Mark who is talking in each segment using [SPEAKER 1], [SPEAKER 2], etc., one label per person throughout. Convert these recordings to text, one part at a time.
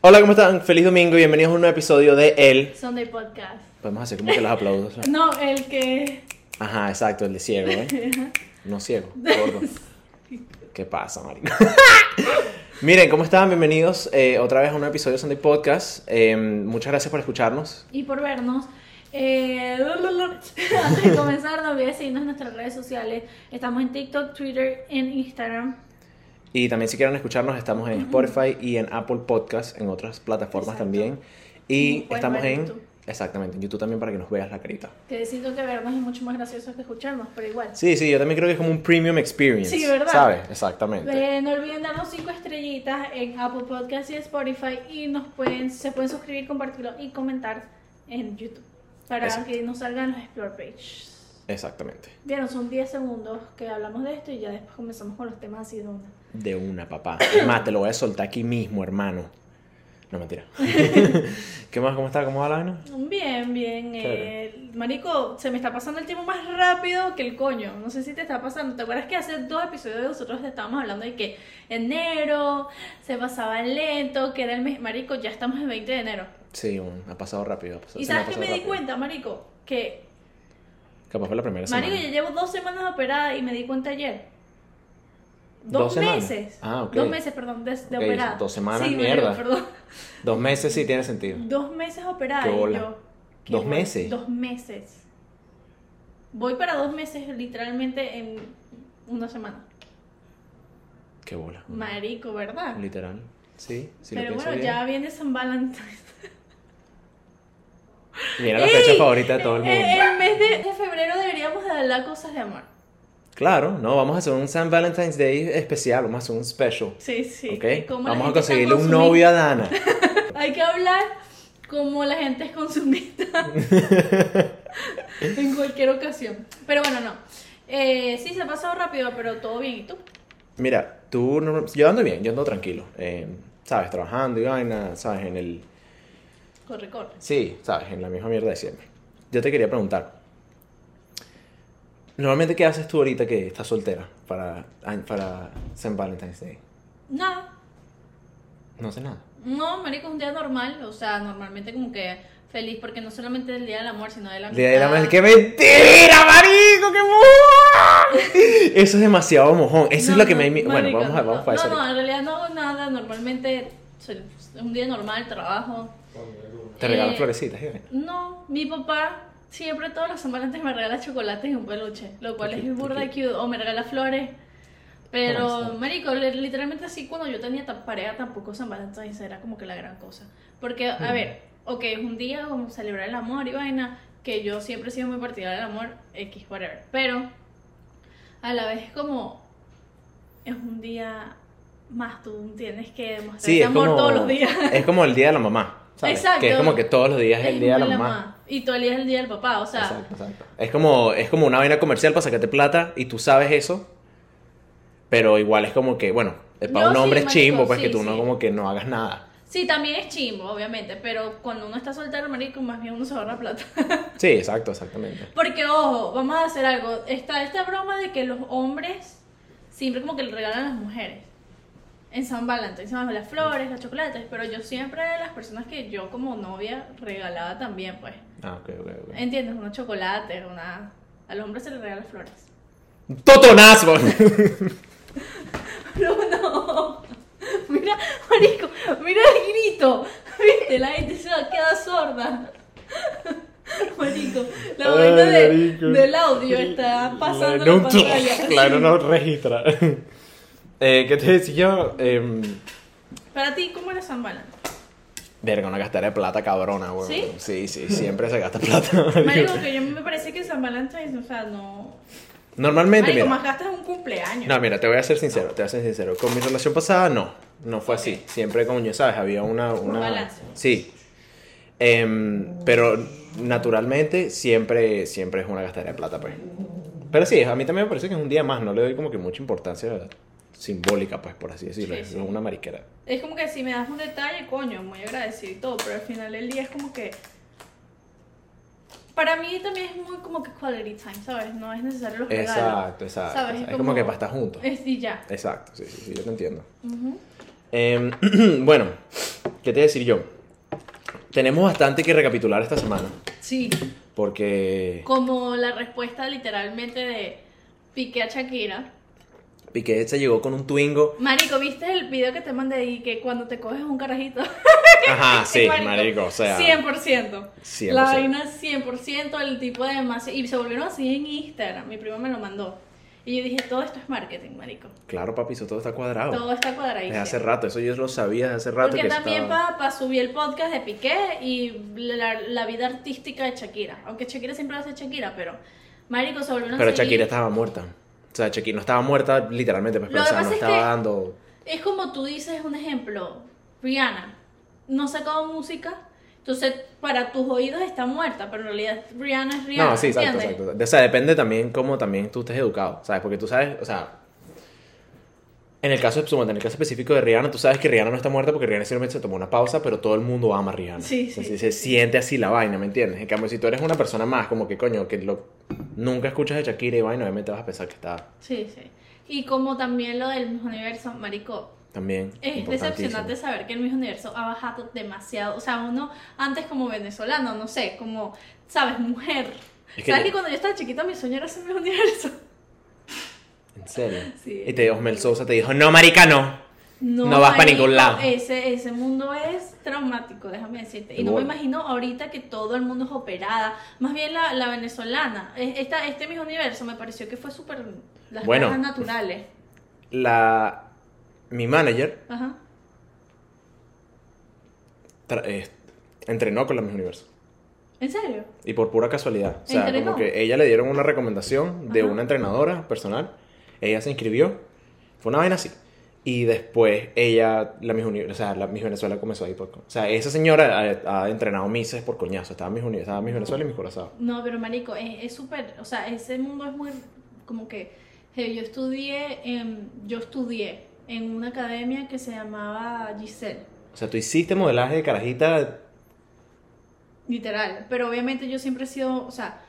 [SPEAKER 1] Hola, ¿cómo están? Feliz domingo y bienvenidos a un nuevo episodio de El.
[SPEAKER 2] Sunday Podcast.
[SPEAKER 1] Podemos hacer como que los aplausos. ¿no?
[SPEAKER 2] No, el que.
[SPEAKER 1] Ajá, exacto, el de ciego, ¿eh? No ciego, gordo. ¿Qué pasa, marico? Miren, ¿cómo están? Bienvenidos eh, otra vez a un episodio de Sunday Podcast. Eh, muchas gracias por escucharnos.
[SPEAKER 2] Y por vernos. Eh, antes de comenzar, no olvides seguirnos en nuestras redes sociales. Estamos en TikTok, Twitter, en Instagram.
[SPEAKER 1] Y también si quieren escucharnos, estamos en Spotify y en Apple Podcast, en otras plataformas
[SPEAKER 2] Exacto.
[SPEAKER 1] también. Y estamos
[SPEAKER 2] en. YouTube.
[SPEAKER 1] Exactamente, en YouTube también para que nos veas la carita.
[SPEAKER 2] Que siento que vernos es mucho más gracioso que escucharnos, pero igual.
[SPEAKER 1] Sí, sí, yo también creo que es como un premium experience.
[SPEAKER 2] Sí, ¿verdad?
[SPEAKER 1] ¿Sabes? Exactamente.
[SPEAKER 2] Eh, no olviden darnos 5 estrellitas en Apple Podcast y Spotify. Y nos pueden, se pueden suscribir, compartirlo y comentar en YouTube. Para
[SPEAKER 1] Exacto.
[SPEAKER 2] que nos salgan los Explore Pages.
[SPEAKER 1] Exactamente.
[SPEAKER 2] Vieron, son 10 segundos que hablamos de esto y ya después comenzamos con los temas así de una.
[SPEAKER 1] De una, papá. Más, te lo voy a soltar aquí mismo, hermano. No, mentira. ¿Qué más? ¿Cómo está? ¿Cómo va la vaina?
[SPEAKER 2] Bien, bien. Eh, marico, se me está pasando el tiempo más rápido que el coño. No sé si te está pasando. ¿Te acuerdas que hace dos episodios de nosotros estábamos hablando de que enero se pasaba lento, que era el mes. Marico, ya estamos en 20 de enero.
[SPEAKER 1] Sí, un- ha pasado rápido. ha pasado-
[SPEAKER 2] ¿Y
[SPEAKER 1] me
[SPEAKER 2] sabes qué
[SPEAKER 1] pasado
[SPEAKER 2] me di cuenta, marico? Que,
[SPEAKER 1] Capaz fue la primera
[SPEAKER 2] marico,
[SPEAKER 1] semana.
[SPEAKER 2] ya llevo dos semanas operada y me di cuenta ayer. Dos,
[SPEAKER 1] ¿Dos semanas?
[SPEAKER 2] meses.
[SPEAKER 1] Ah, ok.
[SPEAKER 2] Dos meses, perdón, de, de operada.
[SPEAKER 1] dos semanas,
[SPEAKER 2] Sí,
[SPEAKER 1] mierda.
[SPEAKER 2] perdón.
[SPEAKER 1] Dos meses sí tiene sentido.
[SPEAKER 2] Dos meses operada
[SPEAKER 1] Qué bola.
[SPEAKER 2] yo. qué
[SPEAKER 1] ¿Dos meses?
[SPEAKER 2] Dos meses. Voy para dos meses literalmente en una semana.
[SPEAKER 1] Qué bola.
[SPEAKER 2] Marico, ¿verdad?
[SPEAKER 1] Literal. Sí, sí
[SPEAKER 2] Pero bueno,
[SPEAKER 1] bien.
[SPEAKER 2] ya viene San Valentín.
[SPEAKER 1] Viene la fecha favorita de todo el mundo.
[SPEAKER 2] Eh, El mes de, de febrero deberíamos de hablar cosas de amor.
[SPEAKER 1] Claro, no, vamos a hacer un San Valentine's Day especial, vamos a hacer un special.
[SPEAKER 2] Sí, sí.
[SPEAKER 1] Vamos a conseguirle un novio a Dana.
[SPEAKER 2] Hay que hablar como la gente es consumista en cualquier ocasión. Pero bueno, no. Eh, sí, se ha pasado rápido, pero todo bien. ¿Y tú?
[SPEAKER 1] Mira, tú, no- yo ando bien, yo ando tranquilo. eh, ¿Sabes? Trabajando y vaina, ¿sabes? En el...
[SPEAKER 2] Corre, corre.
[SPEAKER 1] Sí, ¿sabes? En la misma mierda de siempre. Yo te quería preguntar. Normalmente, ¿qué haces tú ahorita que estás soltera para, para San Valentine's Day?
[SPEAKER 2] Nada.
[SPEAKER 1] No sé nada.
[SPEAKER 2] No, marico, es un día normal. O sea, normalmente como que feliz porque no solamente es el día del amor, sino de la
[SPEAKER 1] Día de la
[SPEAKER 2] amistad.
[SPEAKER 1] madre- ¡Qué mentira, marico! ¡Qué mojón! Eso es demasiado mojón. Eso
[SPEAKER 2] No,
[SPEAKER 1] es lo que
[SPEAKER 2] no,
[SPEAKER 1] me... Bueno, vamos a, vamos
[SPEAKER 2] no,
[SPEAKER 1] para eso.
[SPEAKER 2] No, no, en realidad no hago nada. Normalmente es un día normal, trabajo.
[SPEAKER 1] Te regalan
[SPEAKER 2] Eh,
[SPEAKER 1] florecitas. ¿eh?
[SPEAKER 2] No, mi papá siempre todas las semanas me regala chocolates y un peluche, lo cual es burda de cute, o me regala flores. Pero, marico, li- literalmente así cuando yo tenía pareja tampoco San Valentín era como que la gran cosa. Porque, a
[SPEAKER 1] Mm.
[SPEAKER 2] ver, ok, es un día como celebrar el amor y vaina, que yo siempre he sido muy partidaria del amor, X, whatever. Pero, a la vez es como, es un día más, tú tienes que demostrar
[SPEAKER 1] Sí,
[SPEAKER 2] amor
[SPEAKER 1] como,
[SPEAKER 2] todos los días.
[SPEAKER 1] es como el día de la mamá. ¿Sabes?
[SPEAKER 2] Exacto.
[SPEAKER 1] Que es como que todos los días es el día de la mamá.
[SPEAKER 2] Y todo el día es el día del papá, o sea,
[SPEAKER 1] Exacto, exacto. Es como, es como una vaina comercial para sacarte plata y tú sabes eso, pero igual es como que, bueno, eh, para
[SPEAKER 2] No,
[SPEAKER 1] un
[SPEAKER 2] sí,
[SPEAKER 1] hombre es
[SPEAKER 2] marico,
[SPEAKER 1] chimbo, pues
[SPEAKER 2] sí,
[SPEAKER 1] que tú no
[SPEAKER 2] sí.
[SPEAKER 1] como que no hagas nada.
[SPEAKER 2] sí, también es chimbo, obviamente, pero cuando uno está soltero, marico, más bien uno se ahorra plata.
[SPEAKER 1] Sí, exacto, exactamente.
[SPEAKER 2] Porque, ojo, vamos a hacer algo. Está esta broma de que los hombres siempre como que le regalan a las mujeres. En San Valentín, se llaman las flores, los chocolates, pero yo siempre las personas que yo como novia regalaba también, pues.
[SPEAKER 1] Ah, ok, ok, ok.
[SPEAKER 2] ¿Entiendes? Unos chocolates, una... A los hombres se les regalan flores.
[SPEAKER 1] ¡Totonazo!
[SPEAKER 2] No, no. Mira, marico, mira el grito. Viste, la gente se va a quedar sorda. Marico, la vaina de- del audio está pasando
[SPEAKER 1] No,
[SPEAKER 2] en la pantalla.
[SPEAKER 1] Claro, no registra. Eh, ¿Qué te decía yo? Em,
[SPEAKER 2] Para ti, ¿cómo era San Valentín?
[SPEAKER 1] verga, una gastadera de plata cabrona, güey.
[SPEAKER 2] ¿Sí?
[SPEAKER 1] Sí, sí, siempre se gasta plata.
[SPEAKER 2] Marico, que yo me parece que San Valentín, o sea, no.
[SPEAKER 1] Normalmente,
[SPEAKER 2] Marico,
[SPEAKER 1] mira.
[SPEAKER 2] más gastas un cumpleaños.
[SPEAKER 1] No, mira, te voy a ser sincero, te voy a ser sincero. Con mi relación pasada, no. No fue así. Siempre, coño, ¿sabes? Había una... una...
[SPEAKER 2] balance.
[SPEAKER 1] Sí. Em, pero naturalmente siempre, siempre es una gastadera de plata, pues. Pero sí, a mí también me parece que es un día más. No le doy como que mucha importancia simbólica, pues, por así decirlo.
[SPEAKER 2] Sí,
[SPEAKER 1] Es
[SPEAKER 2] sí.
[SPEAKER 1] una mariquera.
[SPEAKER 2] Es como que si me das un detalle, coño, muy agradecido y todo, pero al final del día es como que. Para mí también es muy como que quality time, ¿sabes? No es necesario los regalos.
[SPEAKER 1] Exacto, exacto.
[SPEAKER 2] ¿Sabes?
[SPEAKER 1] Es como, que para estar juntos.
[SPEAKER 2] Es, y ya.
[SPEAKER 1] Exacto, sí, sí, sí, yo te entiendo.
[SPEAKER 2] Ujú.
[SPEAKER 1] Em, bueno, ¿Qué te decir yo? Tenemos bastante que recapitular esta semana.
[SPEAKER 2] Sí.
[SPEAKER 1] Porque
[SPEAKER 2] Como la respuesta literalmente de Piqué a Shakira.
[SPEAKER 1] Piqué se llegó con un Twingo.
[SPEAKER 2] Marico, ¿viste el video que te mandé y que cuando te coges un carajito?
[SPEAKER 1] Ajá, sí, marico, o sea.
[SPEAKER 2] 100%.
[SPEAKER 1] 100%.
[SPEAKER 2] La vaina 100%, el tipo de demasiado. Y se volvieron así en Instagram. Mi primo me lo mandó. Y yo dije, todo esto es marketing, marico.
[SPEAKER 1] Claro, papi, eso todo está cuadrado.
[SPEAKER 2] Todo está cuadradísimo.
[SPEAKER 1] Desde hace rato, eso yo lo sabía desde hace rato.
[SPEAKER 2] Porque
[SPEAKER 1] que
[SPEAKER 2] también
[SPEAKER 1] estaba...
[SPEAKER 2] para subir el podcast de Piqué y la, la vida artística de Shakira. Aunque Shakira siempre hace Shakira, pero Marico se volvió una
[SPEAKER 1] Pero Shakira estaba muerta. O sea, Shakira no estaba muerta literalmente, pues, pero
[SPEAKER 2] Lo
[SPEAKER 1] o
[SPEAKER 2] que
[SPEAKER 1] sea,
[SPEAKER 2] pasa
[SPEAKER 1] no
[SPEAKER 2] es
[SPEAKER 1] estaba
[SPEAKER 2] que-
[SPEAKER 1] dando.
[SPEAKER 2] Es como tú dices un ejemplo, Rihanna no ha sacado música, entonces para tus oídos está muerta, pero en realidad Rihanna es Rihanna.
[SPEAKER 1] No, sí, exacto,
[SPEAKER 2] ¿entiendes?
[SPEAKER 1] exacto. O sea, depende también cómo también tú estés educado, ¿sabes? Porque tú sabes, o sea, en el caso, en el caso específico de Rihanna, tú sabes que Rihanna no está muerta porque Rihanna simplemente se tomó una pausa, pero todo el mundo ama a Rihanna.
[SPEAKER 2] Sí, sí.
[SPEAKER 1] si se siente así la vaina, ¿me entiendes? En cambio, si tú eres una persona más, como que coño, que lo, nunca escuchas de Shakira y vaina, obviamente vas a pensar que está
[SPEAKER 2] Sí, sí. Y como también lo del Universo, Marico,
[SPEAKER 1] también.
[SPEAKER 2] es decepcionante saber que el Miss Universo ha bajado demasiado. O sea, uno antes como venezolano, no sé, como, ¿sabes? Mujer.
[SPEAKER 1] Es que
[SPEAKER 2] ¿Sabes que cuando yo estaba chiquita mi sueño era ser Miss Universo?
[SPEAKER 1] ¿En serio?
[SPEAKER 2] Sí.
[SPEAKER 1] Y te Osmel Sousa te dijo, no, marica, no.
[SPEAKER 2] No,
[SPEAKER 1] No vas pa'
[SPEAKER 2] marico,
[SPEAKER 1] ningún lado.
[SPEAKER 2] Ese, ese mundo es traumático, déjame decirte. Y no me imagino ahorita que todo el mundo es operada. Más bien la, la venezolana. Es- Esta, este Miss Universo me pareció que fue súper. Las
[SPEAKER 1] Bueno.
[SPEAKER 2] cosas naturales.
[SPEAKER 1] La... Mi manager
[SPEAKER 2] Ajá.
[SPEAKER 1] tra- eh, entrenó con la Miss Universo.
[SPEAKER 2] ¿En serio?
[SPEAKER 1] Y por pura casualidad. O sea,
[SPEAKER 2] ¿Entrenó?
[SPEAKER 1] como que ella le dieron una recomendación de
[SPEAKER 2] Ajá.
[SPEAKER 1] una entrenadora personal. Ella se inscribió. Fue una vaina así. Y después ella, la Miss, o sea, la Miss Venezuela comenzó ahí por... O sea, esa señora ha, ha entrenado Misses por coñazo. Estaba Miss, estaba Miss Venezuela y Miss Curazao.
[SPEAKER 2] No, pero marico, es súper. O sea, ese mundo es muy. Como que. Yo estudié. En, yo estudié en una academia que se llamaba Giselle.
[SPEAKER 1] O sea, tú hiciste modelaje de carajita...
[SPEAKER 2] Literal. Pero obviamente yo siempre he sido. O sea.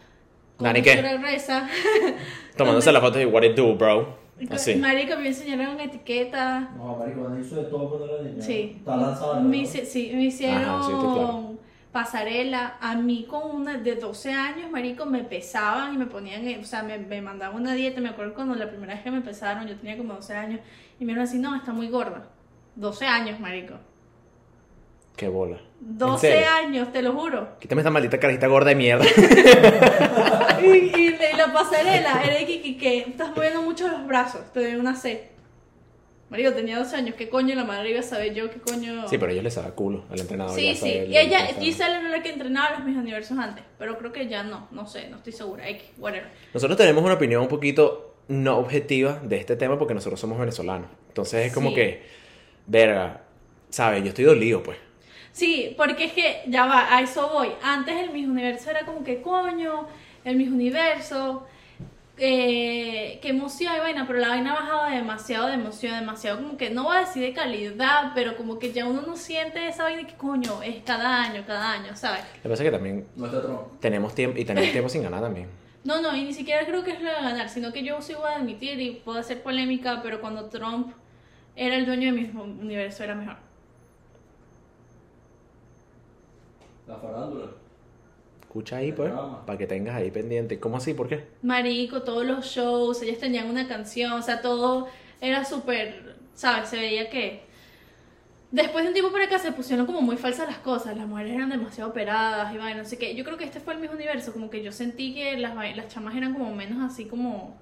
[SPEAKER 1] Dani, ¿qué? Tomándose las fotos de What It Do, bro. Así.
[SPEAKER 2] Marico, me enseñaron etiqueta.
[SPEAKER 3] No, marico, cuando hizo de todo cuando era niña.
[SPEAKER 2] Sí.
[SPEAKER 3] Está lanzado.
[SPEAKER 2] Me, hice- sí, me hicieron
[SPEAKER 1] Ajá, sí, claro.
[SPEAKER 2] pasarela. A mí con una de 12 años, marico, me pesaban y me ponían, en- o sea, me, me mandaban una dieta. Me acuerdo cuando la primera vez que me pesaron, yo tenía como 12 años, y me dijeron así, no, está muy gorda. 12 años, marico.
[SPEAKER 1] Qué bola. ¿En
[SPEAKER 2] 12
[SPEAKER 1] serio?
[SPEAKER 2] años, te lo juro.
[SPEAKER 1] Quítame esta maldita carajita gorda de mierda.
[SPEAKER 2] Y, y la- y la pasarela era de que, que, estás moviendo mucho los brazos, te doy una C. Marico, tenía 12 años, ¿qué coño la madre iba a saber yo? ¿Qué coño?
[SPEAKER 1] Sí, pero ella le sabe culo al entrenador.
[SPEAKER 2] Sí, sí. Y ella. Giselle era la que entrenaba los mis universos antes, pero creo que ya no, no sé, no estoy segura. X, whatever.
[SPEAKER 1] Nosotros tenemos una opinión un poquito no objetiva de este tema porque nosotros somos venezolanos. Entonces es como
[SPEAKER 2] Sí.
[SPEAKER 1] que, verga, ¿sabes? Yo estoy dolido, pues.
[SPEAKER 2] Sí, porque es que ya va, a eso voy. Antes el Miss Universo era como que coño, el Miss Universo, eh, qué emoción y vaina, pero la vaina ha bajado demasiado de emoción, demasiado como que no voy a decir de calidad, pero como que ya uno no siente esa vaina que coño, es cada año, cada año, ¿sabes?
[SPEAKER 1] Lo que pasa es que también tenemos tiempo y tenemos tiempo sin ganar también.
[SPEAKER 2] No, no, y ni siquiera creo que es lo de ganar, sino que yo sí voy a admitir y puedo hacer polémica, pero cuando Trump era el dueño de mi universo era mejor.
[SPEAKER 3] La farándula.
[SPEAKER 1] Escucha ahí, pues, para que tengas ahí pendiente. ¿Cómo así? ¿Por qué?
[SPEAKER 2] Marico, todos los shows, ellas tenían una canción, o sea, todo era súper, ¿sabes? Se veía que... Después de un tiempo para acá se pusieron como muy falsas las cosas, las mujeres eran demasiado operadas y vaina, no sé qué. Yo creo que este fue el mismo universo, como que yo sentí que las, las chamas eran como menos así como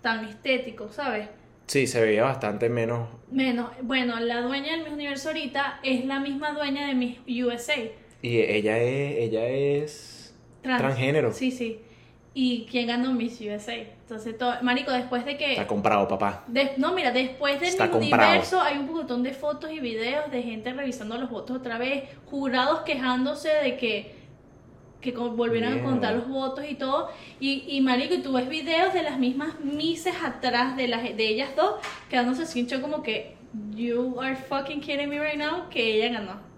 [SPEAKER 2] tan estéticos, ¿sabes?
[SPEAKER 1] Sí, se veía bastante menos.
[SPEAKER 2] Menos, bueno, la dueña del Miss Universo ahorita es la misma dueña de Miss USA.
[SPEAKER 1] Y ella es, ella es
[SPEAKER 2] Trans.
[SPEAKER 1] transgénero.
[SPEAKER 2] Sí, sí. ¿Y quién ganó Miss USA? Entonces, todo, Marico, después de que...
[SPEAKER 1] Está comprado, papá.
[SPEAKER 2] De- no, mira, después del
[SPEAKER 1] Está comprado.
[SPEAKER 2] universo hay un montón de fotos y videos de gente revisando los votos otra vez, jurados quejándose de que, que volvieran a contar los votos y todo. Y, y marico, y tú ves videos de las mismas mises atrás de, las, de ellas dos, quedándose sin shock como que, you are fucking kidding me right now, que ella ganó.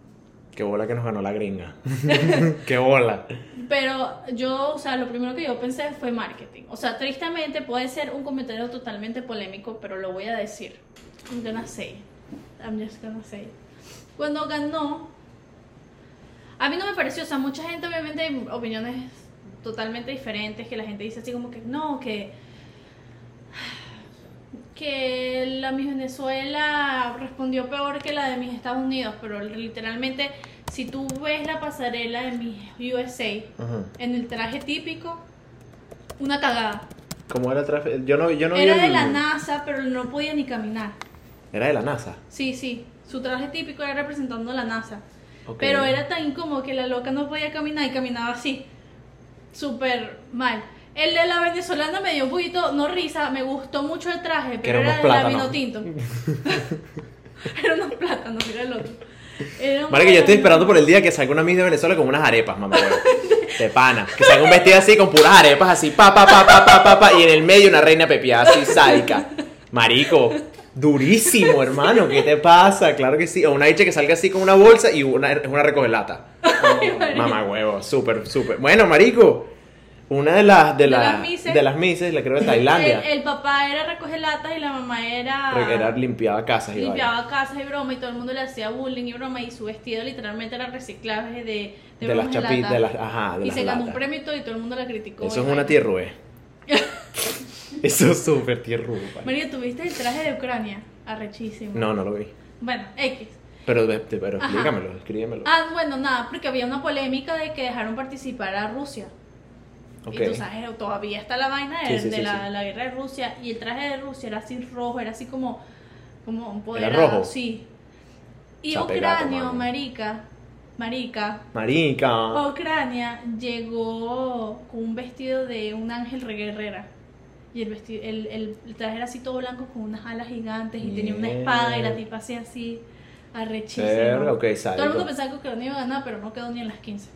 [SPEAKER 1] Qué bola que nos ganó la gringa. Qué bola.
[SPEAKER 2] Pero yo, o sea, lo primero que yo pensé fue marketing. O sea, tristemente puede ser un comentario totalmente polémico, pero lo voy a decir. I'm gonna say. I'm just gonna say. Cuando ganó A mí no me pareció, o sea, mucha gente obviamente hay opiniones totalmente diferentes, que la gente dice así como que no, que que la Miss Venezuela respondió peor que la de Miss Estados Unidos, pero literalmente si tú ves la pasarela de Miss USA
[SPEAKER 1] Ajá.
[SPEAKER 2] en el traje típico, una cagada.
[SPEAKER 1] ¿Cómo era el traje? Yo no, yo no vi
[SPEAKER 2] Era
[SPEAKER 1] el-
[SPEAKER 2] de la NASA, pero no podía ni caminar.
[SPEAKER 1] Era de la NASA.
[SPEAKER 2] Sí, sí, su traje típico era representando a la NASA.
[SPEAKER 1] Ok.
[SPEAKER 2] Pero era tan incómodo que la loca no podía caminar y caminaba así. Súper mal. El de la venezolana me dio un poquito, no risa, me gustó mucho el traje,
[SPEAKER 1] Que
[SPEAKER 2] pero
[SPEAKER 1] era
[SPEAKER 2] de la vino tinto. era unos plátanos, era el otro. Era un
[SPEAKER 1] Marico, yo estoy esperando por el día que salga una Miss de Venezuela con unas arepas, mamá. huevo. De pana. Que salga un vestido así con puras arepas así, pa, pa, pa, pa, pa, pa, pa, y en el medio una reina pepiada así, sádica. Marico, durísimo, hermano. ¿Qué te pasa? Claro que sí. O una hecha que salga así con una bolsa y una, una recogelata. Mamá huevo, súper, súper. Bueno, marico. Una de las de,
[SPEAKER 2] De
[SPEAKER 1] las
[SPEAKER 2] las mises.
[SPEAKER 1] de las mises, la creo de Tailandia.
[SPEAKER 2] El, el papá era recoger latas y la mamá era.
[SPEAKER 1] Era limpiaba casas y
[SPEAKER 2] limpiaba casas y broma y todo el mundo le hacía bullying y broma y su vestido literalmente era reciclaje de, de,
[SPEAKER 1] De las chapitas, de las, ajá, de
[SPEAKER 2] y
[SPEAKER 1] las
[SPEAKER 2] se ganó un premio y todo y todo el mundo la criticó.
[SPEAKER 1] Eso es una tierrue. Eso es súper tierrue. vale.
[SPEAKER 2] María, ¿tuviste el traje de Ucrania? Arrechísimo.
[SPEAKER 1] No, no lo vi.
[SPEAKER 2] Bueno, X.
[SPEAKER 1] Pero, pero explícamelo, escríbemelo.
[SPEAKER 2] Ah, bueno, nada, porque había una polémica de que dejaron participar a Rusia. Y tú sabes, todavía está la vaina de,
[SPEAKER 1] Sí, sí,
[SPEAKER 2] de
[SPEAKER 1] sí,
[SPEAKER 2] la, guerra de Rusia. Y el traje de Rusia era así rojo, era así como, como un poder.
[SPEAKER 1] rojo?
[SPEAKER 2] Sí. Y Ucrania, marica, marica,
[SPEAKER 1] Marica.
[SPEAKER 2] Ucrania llegó con un vestido de un ángel guerrera. Y el, vestido, el, el, el traje era así todo blanco con unas alas gigantes y tenía una espada y la tipa hacía así arrechísima. Todo el mundo pensaba que Ucrania iba a ganar, pero no quedó ni en las 15.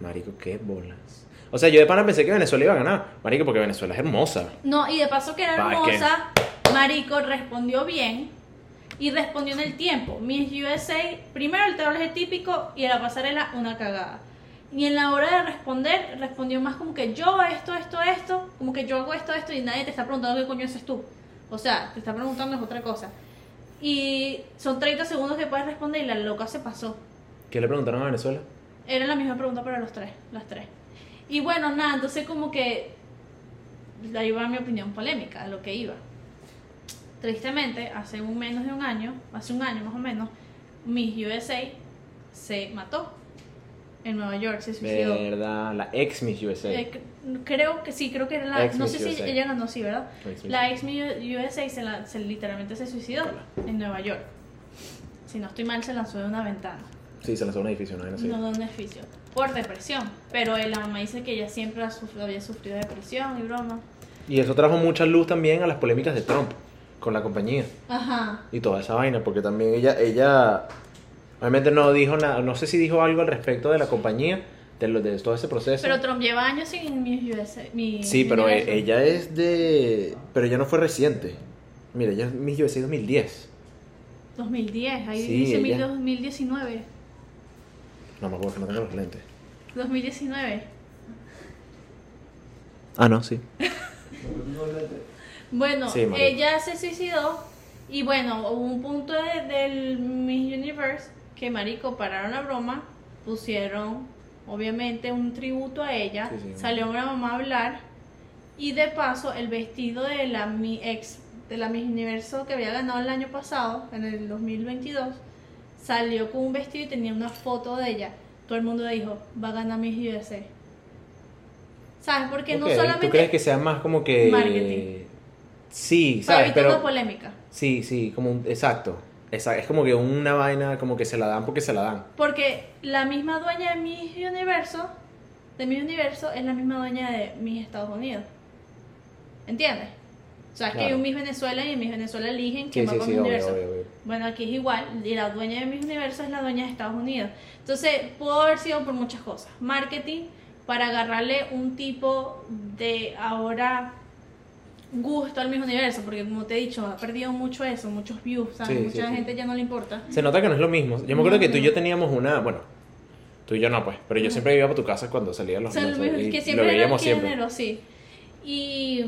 [SPEAKER 1] Marico, qué bolas. O sea, yo de pana pensé que Venezuela iba a ganar. Marico, porque Venezuela es hermosa.
[SPEAKER 2] No, y de paso que era
[SPEAKER 1] Pa, es
[SPEAKER 2] hermosa, Marico respondió bien y respondió en el tiempo. Miss USA, primero el traje típico y en la pasarela una cagada. Y en la hora de responder, respondió más como que yo esto, esto, esto, como que yo hago esto, esto y nadie te está preguntando qué coño haces tú. O sea, te está preguntando es otra cosa. Y son 30 segundos que puedes responder y la loca se pasó.
[SPEAKER 1] ¿Qué le preguntaron a Venezuela?
[SPEAKER 2] Era la misma pregunta para los tres, las tres. Y bueno, nada, entonces como que ahí va mi opinión polémica, a lo que iba. Tristemente, hace un menos de un año, hace un año más o menos, Miss USA se mató en Nueva York, se suicidó.
[SPEAKER 1] Verdad, la ex Miss USA.
[SPEAKER 2] Eh, creo que sí, creo que era la.
[SPEAKER 1] Ex
[SPEAKER 2] no
[SPEAKER 1] Miss
[SPEAKER 2] sé si ella ganó, sí, ¿verdad?
[SPEAKER 1] Ex
[SPEAKER 2] La ex Miss USA se, la- se literalmente se suicidó
[SPEAKER 1] Hola.
[SPEAKER 2] en Nueva York. Si no estoy mal, se lanzó de una ventana.
[SPEAKER 1] Sí, se lanzó a un edificio, no, no.
[SPEAKER 2] No da un beneficio. Por depresión. Pero la mamá dice que ella siempre ha sufrido- había sufrido depresión y broma.
[SPEAKER 1] Y eso trajo mucha luz también a las polémicas de Trump con la compañía
[SPEAKER 2] Ajá.
[SPEAKER 1] y toda esa vaina, porque también ella, ella, obviamente no dijo nada, no sé si dijo algo al respecto de la compañía, de, lo, de todo ese proceso.
[SPEAKER 2] Pero Trump lleva años sin Miss USA. mi-
[SPEAKER 1] sí, pero e- ella es de, pero ella no fue reciente. Mira, ella es Miss USA 2010.
[SPEAKER 2] 2010, ahí
[SPEAKER 1] Sí,
[SPEAKER 2] dice
[SPEAKER 1] ella-
[SPEAKER 2] 2019.
[SPEAKER 1] No me acuerdo que no tengo los lentes.
[SPEAKER 2] 2019.
[SPEAKER 1] Ah, no, sí.
[SPEAKER 2] Bueno,
[SPEAKER 1] Sí,
[SPEAKER 2] ella se suicidó y bueno, hubo un punto de- del Miss Universe que marico pararon la broma, pusieron obviamente un tributo a ella,
[SPEAKER 1] Sí, sí.
[SPEAKER 2] salió una mamá a hablar y de paso el vestido de la mi ex de la Miss Universo que había ganado el año pasado, en el 2022, salió con un vestido y tenía una foto de ella. Todo el mundo dijo, va a ganar Miss USA. ¿Sabes? Porque no solamente
[SPEAKER 1] ¿Tú crees que sea más como que...
[SPEAKER 2] Marketing.
[SPEAKER 1] Sí, ¿sabes? Pero...
[SPEAKER 2] una polémica.
[SPEAKER 1] Sí, sí, como un... Exacto. Es como que una vaina, como que se la dan porque se la dan.
[SPEAKER 2] Porque la misma dueña de Miss Universo, de Miss Universo, es la misma dueña de Miss Estados Unidos. ¿Entiendes? O sea, es que hay
[SPEAKER 1] Claro.
[SPEAKER 2] un Miss Venezuela y en Miss Venezuela eligen
[SPEAKER 1] Sí,
[SPEAKER 2] quién va
[SPEAKER 1] sí,
[SPEAKER 2] con
[SPEAKER 1] sí,
[SPEAKER 2] Miss Universo.
[SPEAKER 1] obvio, obvio.
[SPEAKER 2] Bueno, aquí es igual, y la dueña de Miss Universo es la dueña de Estados Unidos. Entonces, pudo haber sido por muchas cosas. Marketing, para agarrarle un tipo de ahora gusto al Miss Universo, porque como te he dicho, ha perdido mucho eso, muchos views, ¿sabes?
[SPEAKER 1] Sí,
[SPEAKER 2] Mucha
[SPEAKER 1] sí, sí.
[SPEAKER 2] gente ya no le importa.
[SPEAKER 1] Se nota que no es lo mismo. Yo me acuerdo
[SPEAKER 2] No,
[SPEAKER 1] que tú y
[SPEAKER 2] no.
[SPEAKER 1] yo teníamos una... Bueno, tú y yo no, pues. Pero yo siempre iba para tu casa cuando salían
[SPEAKER 2] O
[SPEAKER 1] los
[SPEAKER 2] sea, lo mismo,
[SPEAKER 1] y
[SPEAKER 2] que
[SPEAKER 1] lo
[SPEAKER 2] siempre era el
[SPEAKER 1] veíamos siempre.
[SPEAKER 2] género, sí. Y.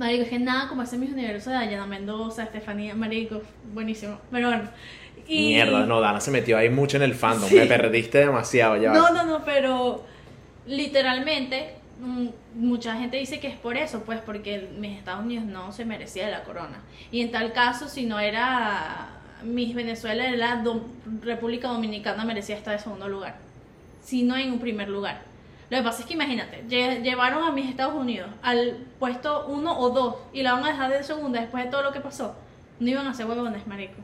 [SPEAKER 2] Marico, es que nada como ese Miss Universo de Dayana Mendoza, Estefanía, Marico, buenísimo. Pero bueno. Y-
[SPEAKER 1] Mierda, no, Dana se metió ahí mucho en el fandom.
[SPEAKER 2] Sí.
[SPEAKER 1] Me perdiste demasiado ya.
[SPEAKER 2] No, no, no, pero literalmente mm, mucha gente dice que es por eso, pues porque mis Estados Unidos no se merecía la corona. Y en tal caso, si no era Miss Venezuela, la Dom- República Dominicana merecía estar en segundo lugar, si no en un primer lugar. Lo que pasa es que imagínate, lle- llevaron a mis Estados Unidos al puesto uno o dos y la van a dejar de segunda después de todo lo que pasó. No iban a ser huevones, marico.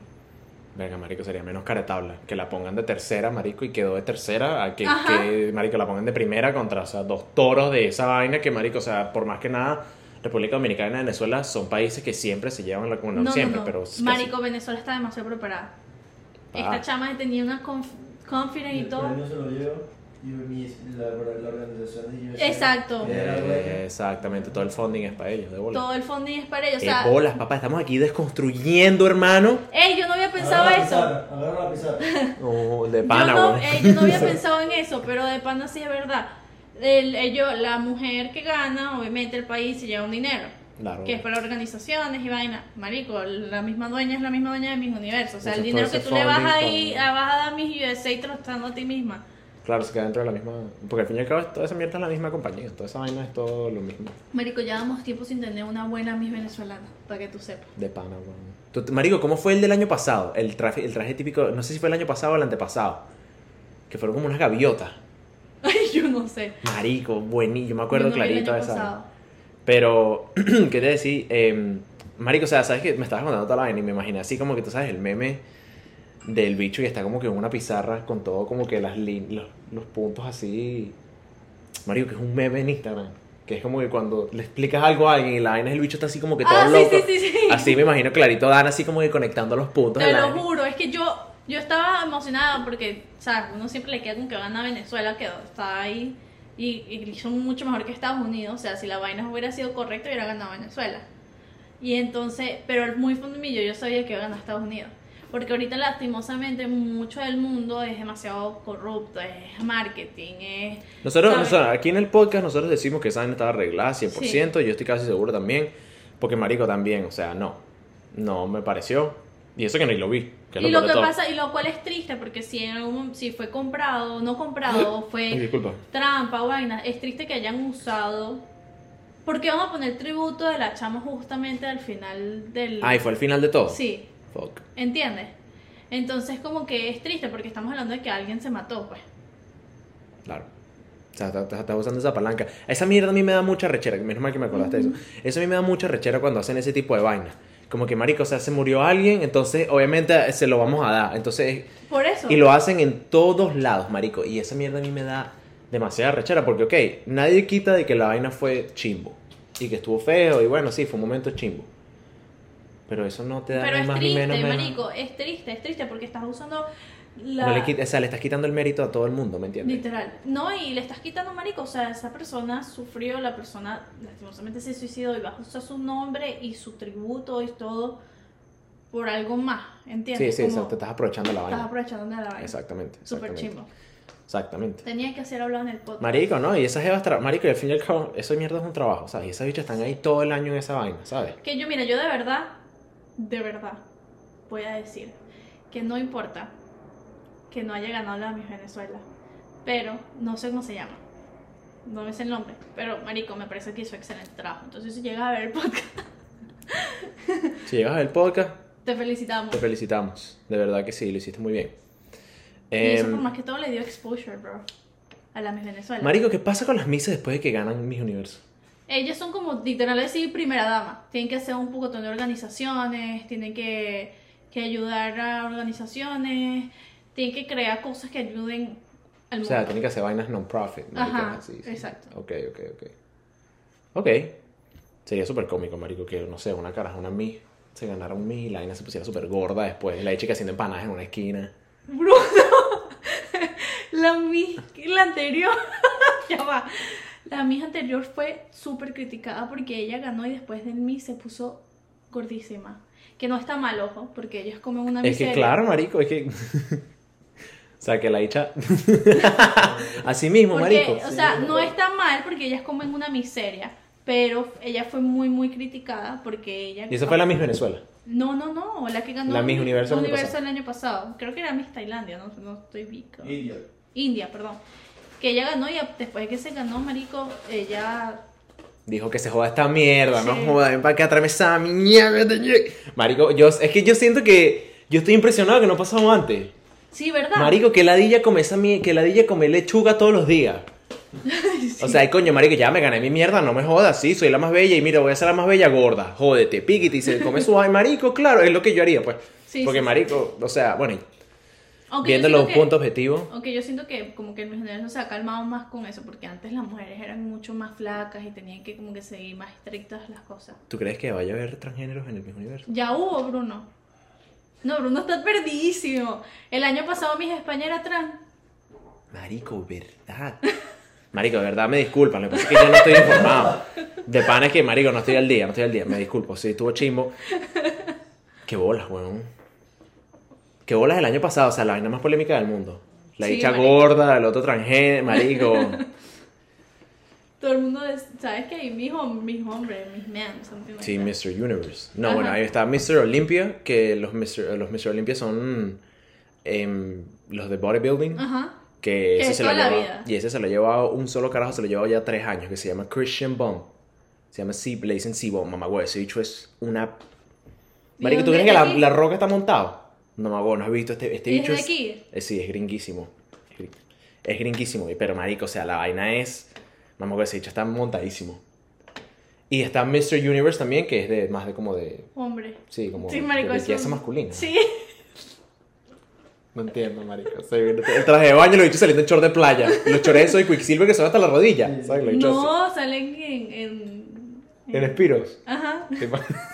[SPEAKER 1] Venga, marico, sería menos caretable. Que la pongan de tercera, marico, y quedó de tercera. A que, marico, la pongan de primera contra, o sea, dos toros de esa vaina que, marico, o sea, por más que nada, República Dominicana y Venezuela son países que siempre se llevan la comunión,
[SPEAKER 2] No,
[SPEAKER 1] siempre,
[SPEAKER 2] no, no.
[SPEAKER 1] pero...
[SPEAKER 2] Marico, Venezuela está demasiado preparada.
[SPEAKER 1] Ah.
[SPEAKER 2] Esta chama tenía una conf confidence y todo.
[SPEAKER 3] se lo lleva la, la organización de USA.
[SPEAKER 2] Exacto.
[SPEAKER 1] Eh, exactamente, todo el funding es para ellos, de bola.
[SPEAKER 2] Todo el funding es para ellos. O
[SPEAKER 1] Eh,
[SPEAKER 2] sea,
[SPEAKER 1] bolas, papá, estamos aquí desconstruyendo, hermano.
[SPEAKER 2] ey, yo no había pensado eso.
[SPEAKER 3] pizarra, Agarra la pizarra.
[SPEAKER 1] No, de
[SPEAKER 2] Yo
[SPEAKER 1] pana,
[SPEAKER 2] no,
[SPEAKER 1] güey.
[SPEAKER 2] ey, yo no había pensado en eso, pero de pana sí es verdad. El, ellos, la mujer que gana, obviamente el país se lleva un dinero.
[SPEAKER 1] Claro.
[SPEAKER 2] Que es para organizaciones y vaina. Marico, la misma dueña es la misma dueña de mis universos. O sea, el dinero que tú le vas ahí, vas a dar a mis USA y te lo estás dando a ti misma.
[SPEAKER 1] Claro, se queda dentro de la misma... Porque al fin y al cabo toda esa mierda es la misma compañía. Toda esa vaina es todo lo mismo.
[SPEAKER 2] Marico, ya damos tiempo sin tener una buena Miss venezolana, para que tú sepas.
[SPEAKER 1] De pana, weón. Marico, ¿cómo fue el del año pasado? El traje, el traje típico, no sé si fue el año pasado o el antepasado. Que fueron como unas gaviotas.
[SPEAKER 2] Ay, yo no sé.
[SPEAKER 1] Marico, buenísimo. Yo me acuerdo
[SPEAKER 2] Yo no
[SPEAKER 1] clarito de esa.
[SPEAKER 2] pasado.
[SPEAKER 1] Pero, quería decir, eh, Marico, o sea, ¿sabes que Me estabas contando toda la vaina y me imaginé así como que tú sabes el meme del bicho y está como que en una pizarra con todo como que las lin- los, puntos así. Marico, que es un meme en Instagram. Que es como que cuando le explicas algo a alguien y la vaina es el bicho está así como que todo
[SPEAKER 2] Ah, sí,
[SPEAKER 1] loco.
[SPEAKER 2] sí, sí, sí.
[SPEAKER 1] Así me imagino clarito Dan así como que conectando los puntos
[SPEAKER 2] Te lo juro, es que yo, yo estaba emocionada porque, ¿sabes? Uno siempre le queda con que gana Venezuela, que está ahí y, y son mucho mejor que Estados Unidos. O sea, si la vaina hubiera sido correcta, hubiera ganado Venezuela. Y entonces, pero muy fundimillo, yo sabía que iba a ganar Estados Unidos. Porque ahorita, lastimosamente, mucho del mundo es demasiado corrupto, es marketing, es.
[SPEAKER 1] Nosotros, nosotros, aquí en el podcast, nosotros decimos que esa vaina estaba arreglada 100%. Yo estoy casi seguro también. Porque, Marico, también, o sea, no. No me pareció. Y eso que ni lo vi. Que es
[SPEAKER 2] y
[SPEAKER 1] lo
[SPEAKER 2] lo que
[SPEAKER 1] todo.
[SPEAKER 2] pasa, y lo cual es triste, porque si, en algún, si fue comprado, no comprado, fue
[SPEAKER 1] disculpa.
[SPEAKER 2] trampa, vaina, es triste que hayan usado. Porque vamos a poner tributo de la chama justamente al final del.
[SPEAKER 1] Ah, y fue al final de todo.
[SPEAKER 2] Sí,
[SPEAKER 1] Fuck.
[SPEAKER 2] ¿entiendes? Entonces, como que es triste porque estamos hablando de que alguien se mató, pues.
[SPEAKER 1] Claro. O sea, estás está usando esa palanca. Esa mierda a mí me da mucha rechera. Menos mal que me acordaste de eso. Eso a mí me da mucha rechera cuando hacen ese tipo de vaina. Como que, marico, o sea, se murió alguien, entonces obviamente se lo vamos a dar. Entonces,
[SPEAKER 2] Por eso.
[SPEAKER 1] y lo hacen en todos lados, marico. Y esa mierda a mí me da demasiada rechera. Porque, ok, nadie quita de que la vaina fue chimbo. Y que estuvo feo. Y bueno, sí, fue un momento chimbo. Pero eso no te da
[SPEAKER 2] Pero
[SPEAKER 1] ni
[SPEAKER 2] es
[SPEAKER 1] más ni
[SPEAKER 2] triste,
[SPEAKER 1] menos. menos-
[SPEAKER 2] marico, es triste, es triste porque estás usando la...
[SPEAKER 1] No le o sea, le estás quitando el mérito a todo el mundo, ¿me entiendes?
[SPEAKER 2] Literal. No, y le estás quitando, marico. O sea, esa persona sufrió, la persona lastimosamente se suicidó y vas a usar su nombre y su tributo y todo por algo más,
[SPEAKER 1] Sí,
[SPEAKER 2] ¿entiendes?
[SPEAKER 1] sí, o
[SPEAKER 2] Como
[SPEAKER 1] sea, te estás aprovechando la
[SPEAKER 2] estás
[SPEAKER 1] vaina.
[SPEAKER 2] aprovechando de la vaina.
[SPEAKER 1] Exactamente.
[SPEAKER 2] Súper chimbo.
[SPEAKER 1] Exactamente.
[SPEAKER 2] Tenía que hacer hablado en el podcast.
[SPEAKER 1] Marico, ¿no? Y esas jevas, marico, y al fin y al cabo, eso mierda es un trabajo, ¿sabes? Y esas bichas están ahí todo el año en esa vaina, ¿sabes?
[SPEAKER 2] Que yo, mira, yo de verdad, de verdad, voy a decir que no importa que no haya ganado la Miss Venezuela, pero no sé cómo se llama. No me sé el nombre, pero Marico, me parece que hizo excelente trabajo. Entonces, si llegas a ver el podcast,
[SPEAKER 1] Si llegas al podcast,
[SPEAKER 2] te felicitamos.
[SPEAKER 1] te felicitamos. De verdad que sí, lo hiciste muy bien.
[SPEAKER 2] Y eso
[SPEAKER 1] Em,
[SPEAKER 2] por más que todo le dio exposure, bro, a la Miss Venezuela.
[SPEAKER 1] marico, ¿qué pasa con las misas después de que ganan mis universos?
[SPEAKER 2] Ellas son como literal decir primera dama. Tienen que hacer un poco de organizaciones, tienen que, que ayudar a organizaciones, tienen que crear cosas que ayuden al
[SPEAKER 1] O
[SPEAKER 2] mundo.
[SPEAKER 1] sea, tienen que hacer vainas non-profit.
[SPEAKER 2] Ajá,
[SPEAKER 1] así, sí.
[SPEAKER 2] exacto.
[SPEAKER 1] Ok, ok, ok. Ok. Sería súper cómico, marico, que, no sé, una caraja, una Miss, se ganara un Miss y la vaina se pusiera súper gorda después. La chica haciendo empanadas en una esquina.
[SPEAKER 2] Bruno, la mi, la anterior, ya va. La Miss anterior fue súper criticada porque ella ganó y después del Miss se puso gordísima. Que no está mal, ojo, porque ellos comen una
[SPEAKER 1] Es que
[SPEAKER 2] miseria.
[SPEAKER 1] claro, marico, es que... o sea, que la dicha... Así mismo,
[SPEAKER 2] Porque,
[SPEAKER 1] marico.
[SPEAKER 2] o sea, no está mal porque ellas comen una miseria, pero ella fue muy, muy criticada porque ella...
[SPEAKER 1] Y esa fue la Miss Venezuela.
[SPEAKER 2] No, no, no, la que ganó
[SPEAKER 1] La Miss Universo el año
[SPEAKER 2] Universo
[SPEAKER 1] pasado.
[SPEAKER 2] el año pasado. Creo que era Miss Tailandia, no, no estoy bica.
[SPEAKER 3] India.
[SPEAKER 2] India, perdón. Que ella ganó y después de que se ganó, marico, ella...
[SPEAKER 1] Dijo que se joda esta mierda, no joda, ven para tráeme esa mierda. Marico, yo, es que yo siento que yo estoy impresionado que no ha pasado antes.
[SPEAKER 2] Sí, ¿verdad?
[SPEAKER 1] Marico, que ladilla come esa que ladilla come lechuga todos los días. O sea, ay, coño, marico, ya me gané mi mierda, no me jodas, sí, soy la más bella y mira, voy a ser la más bella gorda. Jódete, piquiti, y se come su ay, marico, claro, es lo que yo haría, pues.
[SPEAKER 2] Sí,
[SPEAKER 1] Porque
[SPEAKER 2] sí.
[SPEAKER 1] marico, o sea, bueno,
[SPEAKER 2] Siento
[SPEAKER 1] los
[SPEAKER 2] que-
[SPEAKER 1] puntos objetivos,
[SPEAKER 2] Aunque yo siento que como que el Miss Universo se ha calmado más con eso, porque antes las mujeres eran mucho más flacas y tenían que como que seguir más estrictas las cosas.
[SPEAKER 1] ¿tú crees que vaya a haber transgéneros en el mismo universo?
[SPEAKER 2] Ya hubo, Bruno. No, Bruno está perdidísimo. El año pasado Miss España era trans.
[SPEAKER 1] Marico, verdad. Marico, de verdad, me disculpan, lo que pasa es que yo no estoy informado. De pan es que, marico, no estoy al día, no estoy al día, me disculpo, sí, estuvo chimbo. Qué bolas, weón. Qué bolas el año pasado, o sea, la vaina más polémica del mundo. La
[SPEAKER 2] Sí,
[SPEAKER 1] dicha
[SPEAKER 2] marico.
[SPEAKER 1] gorda, el otro transgénero, marico.
[SPEAKER 2] Todo el mundo, es- ¿sabes que hay mis, mis hombres, mis men, something like
[SPEAKER 1] Sí,
[SPEAKER 2] that.
[SPEAKER 1] Mr. Universe. No,
[SPEAKER 2] Ajá.
[SPEAKER 1] bueno, ahí está Mr. Olympia, que los Mr. Los Mr. Olympia son em, los de bodybuilding.
[SPEAKER 2] Ajá.
[SPEAKER 1] Que
[SPEAKER 2] Que
[SPEAKER 1] ese
[SPEAKER 2] es
[SPEAKER 1] se lo lleva,
[SPEAKER 2] vida.
[SPEAKER 1] Y ese se lo ha llevado, un solo carajo se lo ha llevado ya tres años, que se llama Christian Bond. Se llama C, le dicen C-Bone, mamá, güey. Ese bicho es una.
[SPEAKER 2] ¿Y
[SPEAKER 1] Marico, ¿tú crees que la, la roca está montado? No, mamá, güey, no has visto este, este
[SPEAKER 2] ¿Y es
[SPEAKER 1] bicho.
[SPEAKER 2] de
[SPEAKER 1] Es,
[SPEAKER 2] aquí?
[SPEAKER 1] eh, sí, es gringuísimo. Es gring- Es gringuísimo, pero marico, o sea, la vaina es. Mamá, güey, ese bicho está montadísimo. Y está Mr. Universe también, que es de más de como de.
[SPEAKER 2] Hombre.
[SPEAKER 1] Sí, como
[SPEAKER 2] Sí,
[SPEAKER 1] de
[SPEAKER 2] marico,
[SPEAKER 1] belleza
[SPEAKER 2] eso-
[SPEAKER 1] masculina.
[SPEAKER 2] Sí.
[SPEAKER 1] No entiendo, marico. Se viene- El traje de baño lo he dicho saliendo en short de playa. Los chorezos y Quicksilver que son hasta la rodilla. ¿Sabes? Lo he dicho
[SPEAKER 2] No, salen en... En.
[SPEAKER 1] En espiros.
[SPEAKER 2] Ajá.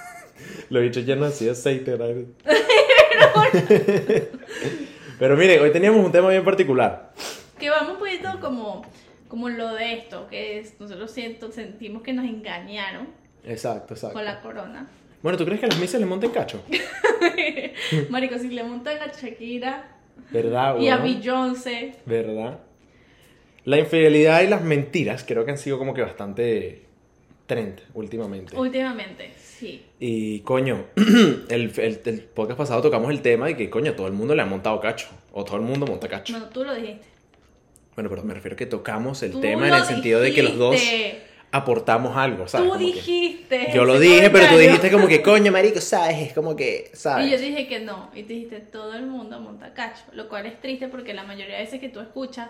[SPEAKER 1] Lo he dicho lleno así de aceite. Pero mire, hoy teníamos un tema bien particular.
[SPEAKER 2] Que vamos un poquito como, como lo de esto, que es, nosotros siento, sentimos que nos engañaron
[SPEAKER 1] Exacto, exacto.
[SPEAKER 2] con la corona.
[SPEAKER 1] Bueno, ¿tú crees que a las misas le monten cacho?
[SPEAKER 2] Marico, si le montan a Shakira
[SPEAKER 1] ¿Verdad,
[SPEAKER 2] y a? Beyoncé,
[SPEAKER 1] ¿Verdad? La infidelidad y las mentiras creo que han sido como que bastante trend últimamente.
[SPEAKER 2] últimamente, sí.
[SPEAKER 1] Y coño, el, el, el podcast pasado tocamos el tema de que coño, todo el mundo le ha montado cacho. O todo el mundo monta cacho.
[SPEAKER 2] Bueno, tú lo dijiste.
[SPEAKER 1] Bueno, pero me refiero a que tocamos el
[SPEAKER 2] Tú
[SPEAKER 1] tema en el sentido de que los dos
[SPEAKER 2] dijiste.
[SPEAKER 1] aportamos algo, ¿sabes?
[SPEAKER 2] Tú
[SPEAKER 1] Como que-
[SPEAKER 2] dijiste.
[SPEAKER 1] Yo lo dije, pero tú dijiste como que coño, marico, ¿sabes? Es como que,
[SPEAKER 2] Y yo
[SPEAKER 1] ¿sabes?
[SPEAKER 2] dije que no. Y tú dijiste, todo el mundo monta cacho. Lo cual es triste porque la mayoría de veces que tú escuchas,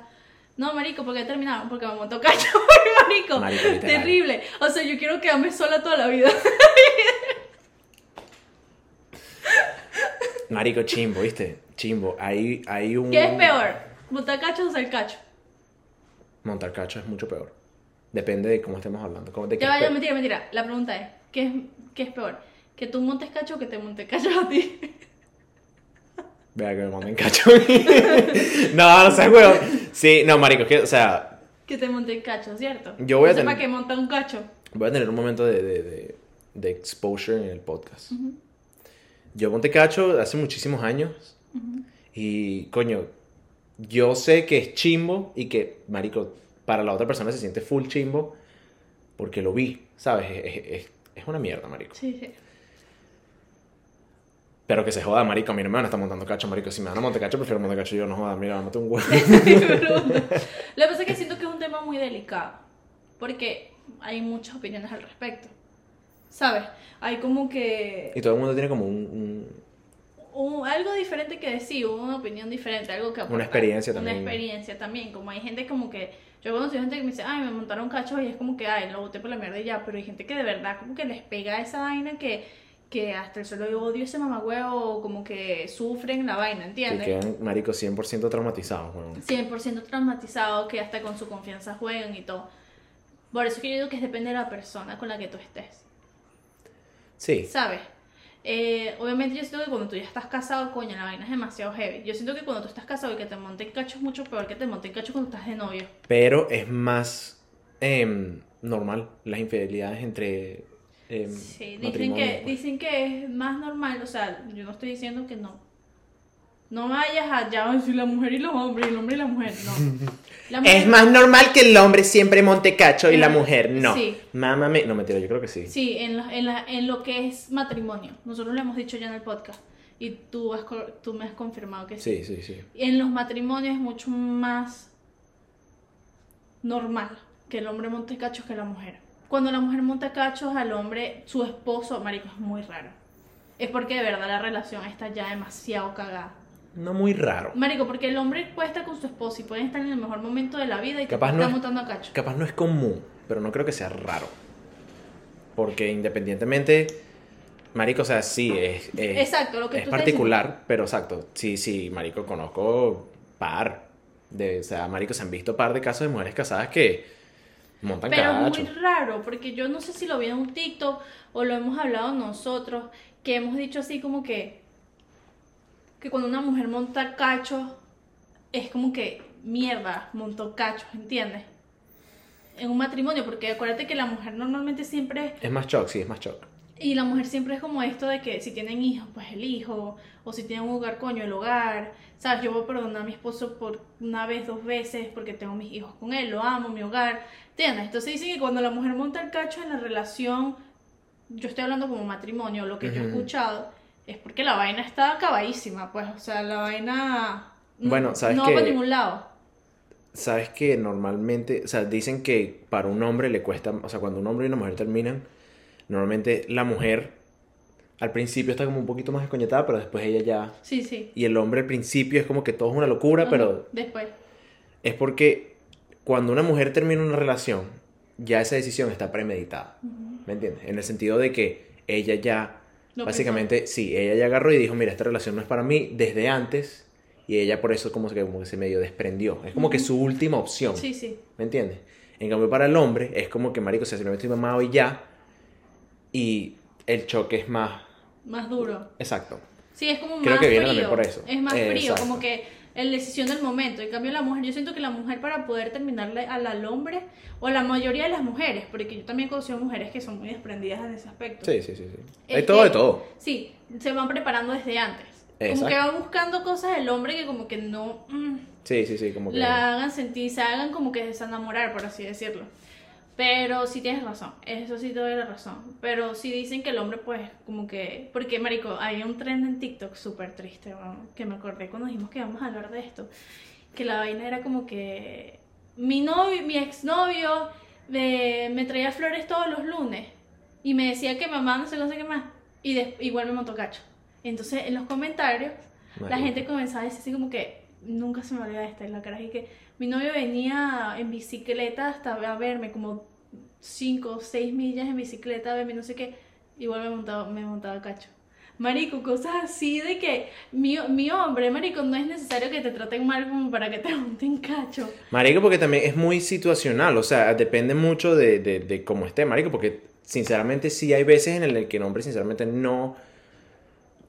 [SPEAKER 2] no, marico, porque terminaron, porque me montó cacho. marico, terrible. O sea, yo quiero quedarme sola toda la vida.
[SPEAKER 1] Marico, chimbo, ¿viste? Chimbo. Hay, hay un...
[SPEAKER 2] ¿Qué es peor? ¿Montar cacho o ser cacho?
[SPEAKER 1] Montar cacho es mucho peor. Depende de cómo estemos hablando. de qué
[SPEAKER 2] Ya
[SPEAKER 1] peor.
[SPEAKER 2] mentira, mentira. La pregunta es, ¿qué es, qué es peor? ¿Que tú montes cacho o que te monte cacho a ti?
[SPEAKER 1] Vea que me manden cacho. no, no seas huevo. Sí, no, marico, que, o sea,
[SPEAKER 2] que te monte cacho, ¿cierto?
[SPEAKER 1] Yo voy a
[SPEAKER 2] No sé
[SPEAKER 1] tener-
[SPEAKER 2] para qué monta un cacho.
[SPEAKER 1] voy a tener un momento de, de, de, de exposure en el podcast. Yo monté cacho hace muchísimos años. Y, coño, yo sé que es chimbo y que, marico, para la otra persona se siente full chimbo porque lo vi, ¿sabes? Es, es- es- es una mierda, marico.
[SPEAKER 2] Sí, sí.
[SPEAKER 1] Pero que se joda, marico. A mí no me van a estar montando cacho, marico. Si me van a montar cacho, prefiero montar cacho yo. No joda, mira, mate un huevo.
[SPEAKER 2] Lo que pasa es que siento que es un tema muy delicado, porque hay muchas opiniones al respecto. ¿Sabes? Hay como que
[SPEAKER 1] y todo el mundo tiene como un... un-
[SPEAKER 2] un- algo diferente que decir, una opinión diferente, algo que aportar.
[SPEAKER 1] experiencia también.
[SPEAKER 2] Una experiencia también, como hay gente como que, yo he conocido gente que me dice, ay, me montaron cachos y es como que, ay, lo boté por la mierda y ya, pero hay gente que de verdad como que les pega esa vaina que, que hasta el solo odio ese mamagüeo, como que sufren la vaina,
[SPEAKER 1] que
[SPEAKER 2] ¿entiendes?
[SPEAKER 1] quedan, marico, 100% traumatizados, weón.
[SPEAKER 2] 100% traumatizados, que hasta con su confianza juegan y todo. Por eso es que yo digo que depende de la persona con la que tú estés,
[SPEAKER 1] Sí.
[SPEAKER 2] ¿sabes? Eh, obviamente yo siento que cuando tú ya estás casado, coño, la vaina es demasiado heavy. Yo siento que cuando tú estás casado y que te monten cacho es mucho peor que te monten cacho cuando estás de novio.
[SPEAKER 1] Pero es más em, normal las infidelidades entre em,
[SPEAKER 2] Sí, dicen que,
[SPEAKER 1] pues.
[SPEAKER 2] dicen que es más normal, o sea, yo no estoy diciendo que no. No vayas allá a decir la mujer y los hombres, el hombre y la mujer, no. La mujer-
[SPEAKER 1] Es más normal que el hombre siempre monte cacho y la mujer no.
[SPEAKER 2] sí.
[SPEAKER 1] Mamá me... No, mentira, yo creo que sí.
[SPEAKER 2] Sí, en, la- en, la- en lo que es matrimonio. Nosotros lo hemos dicho ya en el podcast. Y tú, has tú me has confirmado que sí.
[SPEAKER 1] Sí, sí, sí.
[SPEAKER 2] En los matrimonios es mucho más normal que el hombre monte cachos que la mujer. Cuando la mujer monta cachos al hombre, su esposo, marico, es muy raro. Es porque de verdad la relación está ya demasiado cagada.
[SPEAKER 1] No muy raro.
[SPEAKER 2] Marico, porque el hombre puede estar con su esposo y pueden estar en el mejor momento de la vida y
[SPEAKER 1] Capaz
[SPEAKER 2] capaz
[SPEAKER 1] no
[SPEAKER 2] está
[SPEAKER 1] es-
[SPEAKER 2] montando a cacho.
[SPEAKER 1] Capaz no es común, pero no creo que sea raro. Porque independientemente, marico, o sea, sí, es, es-
[SPEAKER 2] Exacto, lo que
[SPEAKER 1] es
[SPEAKER 2] tú
[SPEAKER 1] particular, pero exacto. Sí, sí, marico, conozco par. De, o sea, marico, se han visto par de casos de mujeres casadas que montan
[SPEAKER 2] Pero es muy raro, porque yo no sé si lo vi en un TikTok o lo hemos hablado nosotros, que hemos dicho así como que, que cuando una mujer monta cachos, es como que, mierda, montó cachos, ¿entiendes? En un matrimonio, porque acuérdate que la mujer normalmente siempre,
[SPEAKER 1] Es más shock, sí, es más shock.
[SPEAKER 2] Y la mujer siempre es como esto de que si tienen hijos, pues el hijo, o si tienen un hogar, coño, el hogar, ¿sabes? Yo voy a perdonar a mi esposo por una vez, dos veces, porque tengo mis hijos con él, lo amo, mi hogar, ¿entiendes? Entonces dicen que cuando la mujer monta el cacho en la relación, yo estoy hablando como matrimonio, lo que yo he escuchado, es porque la vaina está acabadísima, pues, o sea, la vaina no-
[SPEAKER 1] Bueno, ¿sabes
[SPEAKER 2] no va para ningún lado.
[SPEAKER 1] Sabes que normalmente, o sea, dicen que para un hombre le cuesta, o sea, cuando un hombre y una mujer terminan, normalmente la mujer al principio está como un poquito más escoñetada, pero después ella ya...
[SPEAKER 2] Sí, sí.
[SPEAKER 1] Y el hombre al principio es como que todo es una locura,
[SPEAKER 2] Ajá,
[SPEAKER 1] pero
[SPEAKER 2] Después.
[SPEAKER 1] es porque cuando una mujer termina una relación, ya esa decisión está premeditada. ¿Me entiendes? En el sentido de que ella ya,
[SPEAKER 2] Lo
[SPEAKER 1] básicamente, sí, ella ya agarró y dijo, mira, esta relación no es para mí desde antes. Y ella por eso como que, como que se medio desprendió. Es como que su última opción.
[SPEAKER 2] Sí, sí.
[SPEAKER 1] ¿Me entiendes? En cambio, para el hombre es como que, marico, o sea, simplemente estoy mamado y ya. Y el choque es más...
[SPEAKER 2] Más duro.
[SPEAKER 1] Exacto.
[SPEAKER 2] Sí, es como
[SPEAKER 1] Creo
[SPEAKER 2] más
[SPEAKER 1] que viene
[SPEAKER 2] frío.
[SPEAKER 1] también por eso.
[SPEAKER 2] Es más
[SPEAKER 1] Eh,
[SPEAKER 2] frío,
[SPEAKER 1] exacto.
[SPEAKER 2] como que la decisión del momento. En cambio, la mujer, yo siento que la mujer para poder terminarle al, al hombre, o a la mayoría de las mujeres, porque yo también conocí mujeres que son muy desprendidas en ese aspecto.
[SPEAKER 1] Sí, sí, sí. sí.
[SPEAKER 2] Es
[SPEAKER 1] Hay todo
[SPEAKER 2] que-
[SPEAKER 1] de todo.
[SPEAKER 2] Sí, se van preparando desde antes. Como
[SPEAKER 1] Exacto.
[SPEAKER 2] que van buscando cosas del hombre que como que no mm,
[SPEAKER 1] Sí, sí, sí, como que...
[SPEAKER 2] la hagan sentir, se hagan como que desenamorar, por así decirlo. Pero sí tienes razón, eso sí te doy la razón. Pero sí dicen que el hombre, pues, como que. Porque, Marico, hay un trend en TikTok súper triste, weón, que me acordé cuando dijimos que íbamos a hablar de esto. Que la vaina era como que. Mi novio, mi exnovio me, me traía flores todos los lunes y me decía que mamá no sé cosa qué más. Y des- igual me montó cacho. Entonces, en los comentarios, la gente comenzaba a decir así como que nunca se me olvida esta, la cara y que mi novio venía en bicicleta hasta a verme como 5 o 6 millas en bicicleta a verme no sé qué, igual me montaba, me montaba cacho. Marico, cosas así de que mi, mi hombre, marico, no es necesario que te traten mal como para que te monten cacho.
[SPEAKER 1] Marico, porque también es muy situacional, o sea, depende mucho de, de, de cómo esté, Marico, porque sinceramente sí hay veces en el que el hombre sinceramente no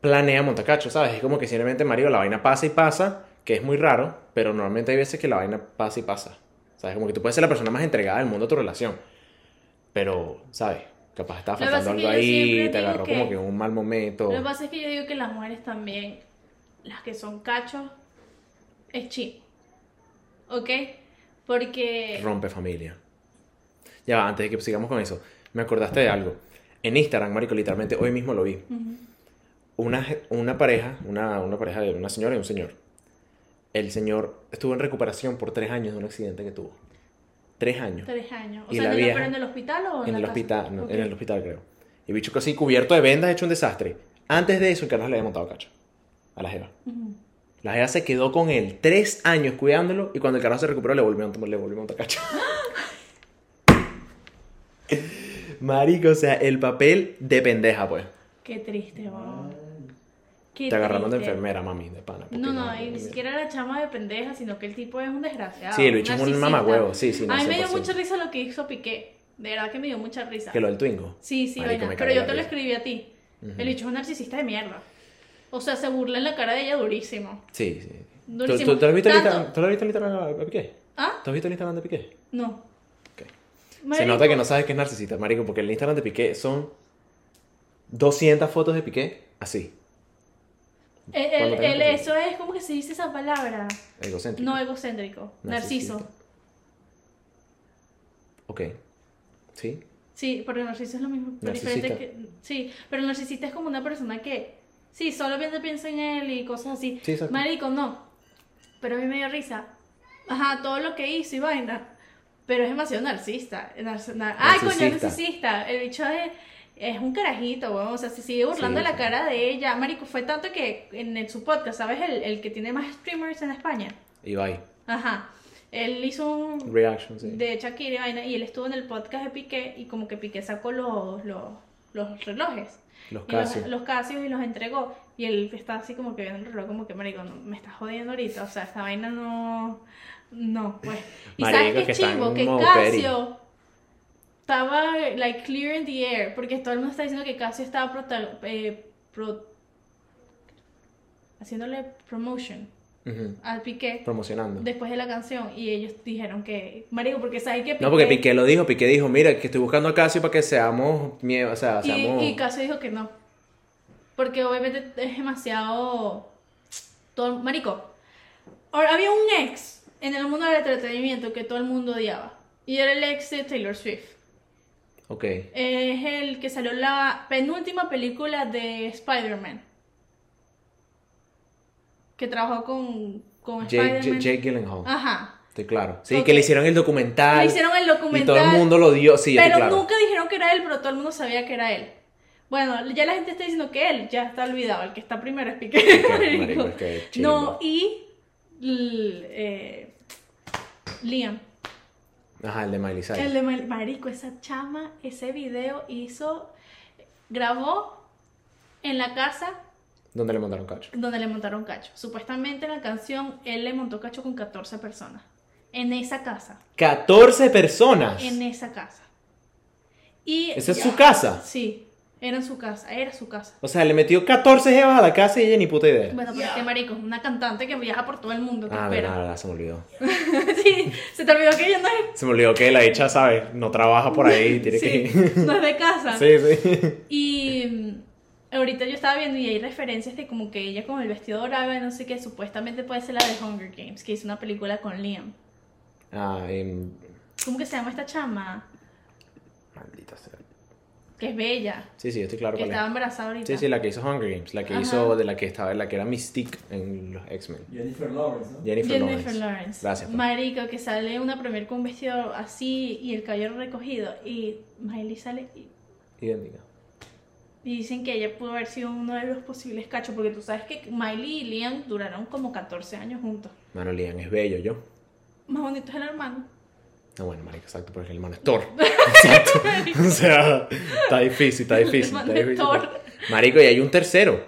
[SPEAKER 1] planea montacacho, ¿sabes? Es como que simplemente, Marico, la vaina pasa y pasa, que es muy raro, pero normalmente hay veces que la vaina pasa y pasa. ¿Sabes? Como que tú puedes ser la persona más entregada del mundo a tu relación, pero, ¿sabes? Capaz estaba faltando
[SPEAKER 2] es
[SPEAKER 1] algo
[SPEAKER 2] que
[SPEAKER 1] ahí, te agarró
[SPEAKER 2] que-
[SPEAKER 1] como que en un mal momento.
[SPEAKER 2] Lo que pasa es que yo digo que las mujeres también, las que son cachos, es chip. ¿Ok? Porque...
[SPEAKER 1] Rompe familia. Ya va, antes de que sigamos con eso, me acordaste de algo. En Instagram, Marico, literalmente hoy mismo lo vi. Una, una pareja, una, una pareja de una señora y un señor. El señor estuvo en recuperación por tres años de un accidente que tuvo. Tres años.
[SPEAKER 2] Tres años. O
[SPEAKER 1] Y
[SPEAKER 2] sea,
[SPEAKER 1] la
[SPEAKER 2] ¿en el-
[SPEAKER 1] vieja-
[SPEAKER 2] ¿pero en el hospital o en,
[SPEAKER 1] En
[SPEAKER 2] la
[SPEAKER 1] el
[SPEAKER 2] casa?
[SPEAKER 1] hospital, no, en el hospital creo. Y bicho casi cubierto de vendas, hecho un desastre. Antes de eso, el carajo le había montado cacho. A la jeva. La jeva se quedó con él tres años cuidándolo y cuando el carajo se recuperó le volvió a montar, le volvió a montar cacho. Marico, o sea, el papel de pendeja, pues.
[SPEAKER 2] Qué triste, mamá. Qué
[SPEAKER 1] Te agarraron de enfermera, mami, de pana.
[SPEAKER 2] No, no, y ni siquiera la chama de pendeja, sino que el tipo es un desgraciado.
[SPEAKER 1] Sí, bicho es un mamagüevo, sí, sí, no,
[SPEAKER 2] A mí me dio
[SPEAKER 1] 100%.
[SPEAKER 2] mucha risa lo que hizo Piqué. De verdad que me dio mucha risa.
[SPEAKER 1] Que lo del Twingo.
[SPEAKER 2] Sí, sí,
[SPEAKER 1] Marico,
[SPEAKER 2] vaina. Pero yo te lo escribí a ti.
[SPEAKER 1] Ujú.
[SPEAKER 2] El bicho es un narcisista de mierda. O sea, se burla en la cara de ella durísimo.
[SPEAKER 1] Sí, sí. ¿Tú,
[SPEAKER 2] Durísimo.
[SPEAKER 1] tú, tú has visto el Instagram, ¿tú has visto el Instagram de Piqué?
[SPEAKER 2] ¿Ah?
[SPEAKER 1] ¿Tú has visto el Instagram de Piqué?
[SPEAKER 2] No.
[SPEAKER 1] Se nota que no sabes que es narcisista, marico, porque el Instagram de Piqué son 200 fotos de Piqué así.
[SPEAKER 2] El-
[SPEAKER 1] Cuando
[SPEAKER 2] el- el- eso es, ¿cómo que se dice esa palabra?
[SPEAKER 1] Egocéntrico.
[SPEAKER 2] No egocéntrico, narciso.
[SPEAKER 1] Ok. ¿Sí?
[SPEAKER 2] Sí, porque el narciso es lo mismo. diferente
[SPEAKER 1] Narcisista.
[SPEAKER 2] que, sí, pero el narcisista es como una persona que, sí, solamente piensa en él y cosas así.
[SPEAKER 1] Sí.
[SPEAKER 2] Marico, no. Pero a mí me dio risa. Ajá, todo lo que hizo y vaina. Pero es demasiado narcisista. Narc- nar- Ay, coño,
[SPEAKER 1] Narcisista.
[SPEAKER 2] narcisista. El bicho es, es un carajito, weón. O sea, se sigue burlando
[SPEAKER 1] Sí,
[SPEAKER 2] de la
[SPEAKER 1] sí.
[SPEAKER 2] cara de ella. Marico, fue tanto que en el- su podcast, ¿sabes? El, el que tiene más streamers en España.
[SPEAKER 1] Ibai.
[SPEAKER 2] Ajá. Él hizo un,
[SPEAKER 1] Reaction, sí.
[SPEAKER 2] de Shakira y vaina, y él estuvo en el podcast de Piqué y como que Piqué sacó los, los, los relojes.
[SPEAKER 1] Los
[SPEAKER 2] Y los,
[SPEAKER 1] Casio.
[SPEAKER 2] los Casios y los entregó. Y él está así como que viendo el reloj, como que, marico, no, me estás jodiendo ahorita. O sea, esta vaina no... No, pues. Y
[SPEAKER 1] Marico,
[SPEAKER 2] sabes
[SPEAKER 1] que
[SPEAKER 2] qué
[SPEAKER 1] en
[SPEAKER 2] chingo, que Casio estaba, like, clear in the air. Porque todo el mundo está diciendo que Casio estaba prota- eh, pro- haciéndole promotion
[SPEAKER 1] Ujú.
[SPEAKER 2] al Piqué
[SPEAKER 1] Promocionando.
[SPEAKER 2] después de la canción y ellos dijeron que marico porque sabes que
[SPEAKER 1] No, porque Piqué lo dijo. Piqué dijo, mira, que estoy buscando a Casio para que seamos miedo, o sea,
[SPEAKER 2] y,
[SPEAKER 1] seamos...
[SPEAKER 2] y Casio dijo que no porque obviamente es demasiado todo marico ahora, había un ex en el mundo del entretenimiento que todo el mundo odiaba y era el ex de Taylor Swift
[SPEAKER 1] Ok.
[SPEAKER 2] es el que salió en la penúltima película de Spider-Man que trabajó con con
[SPEAKER 1] Jake,
[SPEAKER 2] Spider-Man
[SPEAKER 1] Jake Gyllenhaal.
[SPEAKER 2] ajá
[SPEAKER 1] Estoy claro. Sí, que le hicieron el documental.
[SPEAKER 2] Le hicieron el documental.
[SPEAKER 1] Y todo el mundo lo dio. Sí,
[SPEAKER 2] pero
[SPEAKER 1] claro.
[SPEAKER 2] nunca dijeron que era él, pero todo el mundo sabía que era él. Bueno, ya la gente está diciendo que él ya está olvidado. El que está primero es Piqué.
[SPEAKER 1] Piqué, marico, es que chimbo.
[SPEAKER 2] no, y eh, Liam.
[SPEAKER 1] Ajá, el de Miley Cyrus.
[SPEAKER 2] El de Mar- Marico, esa chama, ese video hizo, grabó en la casa
[SPEAKER 1] ¿Dónde le montaron cacho?
[SPEAKER 2] donde le montaron cacho. Supuestamente en la canción él le montó cacho con 14 personas. En esa casa.
[SPEAKER 1] 14 personas.
[SPEAKER 2] En esa casa. Y
[SPEAKER 1] ¿Esa es su casa?
[SPEAKER 2] Sí, era en su casa, era su casa.
[SPEAKER 1] O sea, le metió 14 jevas a la casa y ella ni puta idea.
[SPEAKER 2] Bueno, pero es que marico, es una cantante que viaja por todo el mundo, ¿qué
[SPEAKER 1] Ah,
[SPEAKER 2] espera?
[SPEAKER 1] verdad, verdad, se me olvidó.
[SPEAKER 2] sí, se te olvidó que ella no es,
[SPEAKER 1] Se me olvidó que la hecha, ¿sabes? No trabaja por ahí, tiene
[SPEAKER 2] sí,
[SPEAKER 1] que...
[SPEAKER 2] no es de casa.
[SPEAKER 1] sí, sí.
[SPEAKER 2] Y mm, ahorita yo estaba viendo y hay referencias de como que ella con el vestido dorado y no sé qué, supuestamente puede ser la de Hunger Games, que hizo una película con Liam.
[SPEAKER 1] Ah, em,
[SPEAKER 2] ¿Cómo que se llama esta chama?
[SPEAKER 1] maldita sea.
[SPEAKER 2] Que es bella,
[SPEAKER 1] Sí, sí, yo estoy claro
[SPEAKER 2] que estaba
[SPEAKER 1] es.
[SPEAKER 2] embarazada ahorita.
[SPEAKER 1] Sí, sí, la que hizo Hunger Games, la que
[SPEAKER 2] Ajá.
[SPEAKER 1] hizo, de la que estaba, la que era Mystique en los X-Men.
[SPEAKER 3] Jennifer Lawrence, ¿no?
[SPEAKER 1] Jennifer,
[SPEAKER 2] Jennifer
[SPEAKER 1] Lawrence.
[SPEAKER 2] Lawrence.
[SPEAKER 1] Gracias. pa.
[SPEAKER 2] Marico, que sale una premier con un vestido así y el cabello recogido. Y Miley sale y,
[SPEAKER 1] Idéntica.
[SPEAKER 2] y dicen que ella pudo haber sido uno de los posibles cachos. Porque tú sabes que Miley y Liam duraron como 14 años juntos.
[SPEAKER 1] Mano, Liam es bello, yo.
[SPEAKER 2] Más bonito es el hermano.
[SPEAKER 1] No, bueno, marico, exacto, porque el hermano es Thor. Exacto. o sea, está difícil, está difícil.
[SPEAKER 2] hermano
[SPEAKER 1] Está
[SPEAKER 2] es
[SPEAKER 1] difícil.
[SPEAKER 2] Thor.
[SPEAKER 1] Marico, y hay un tercero.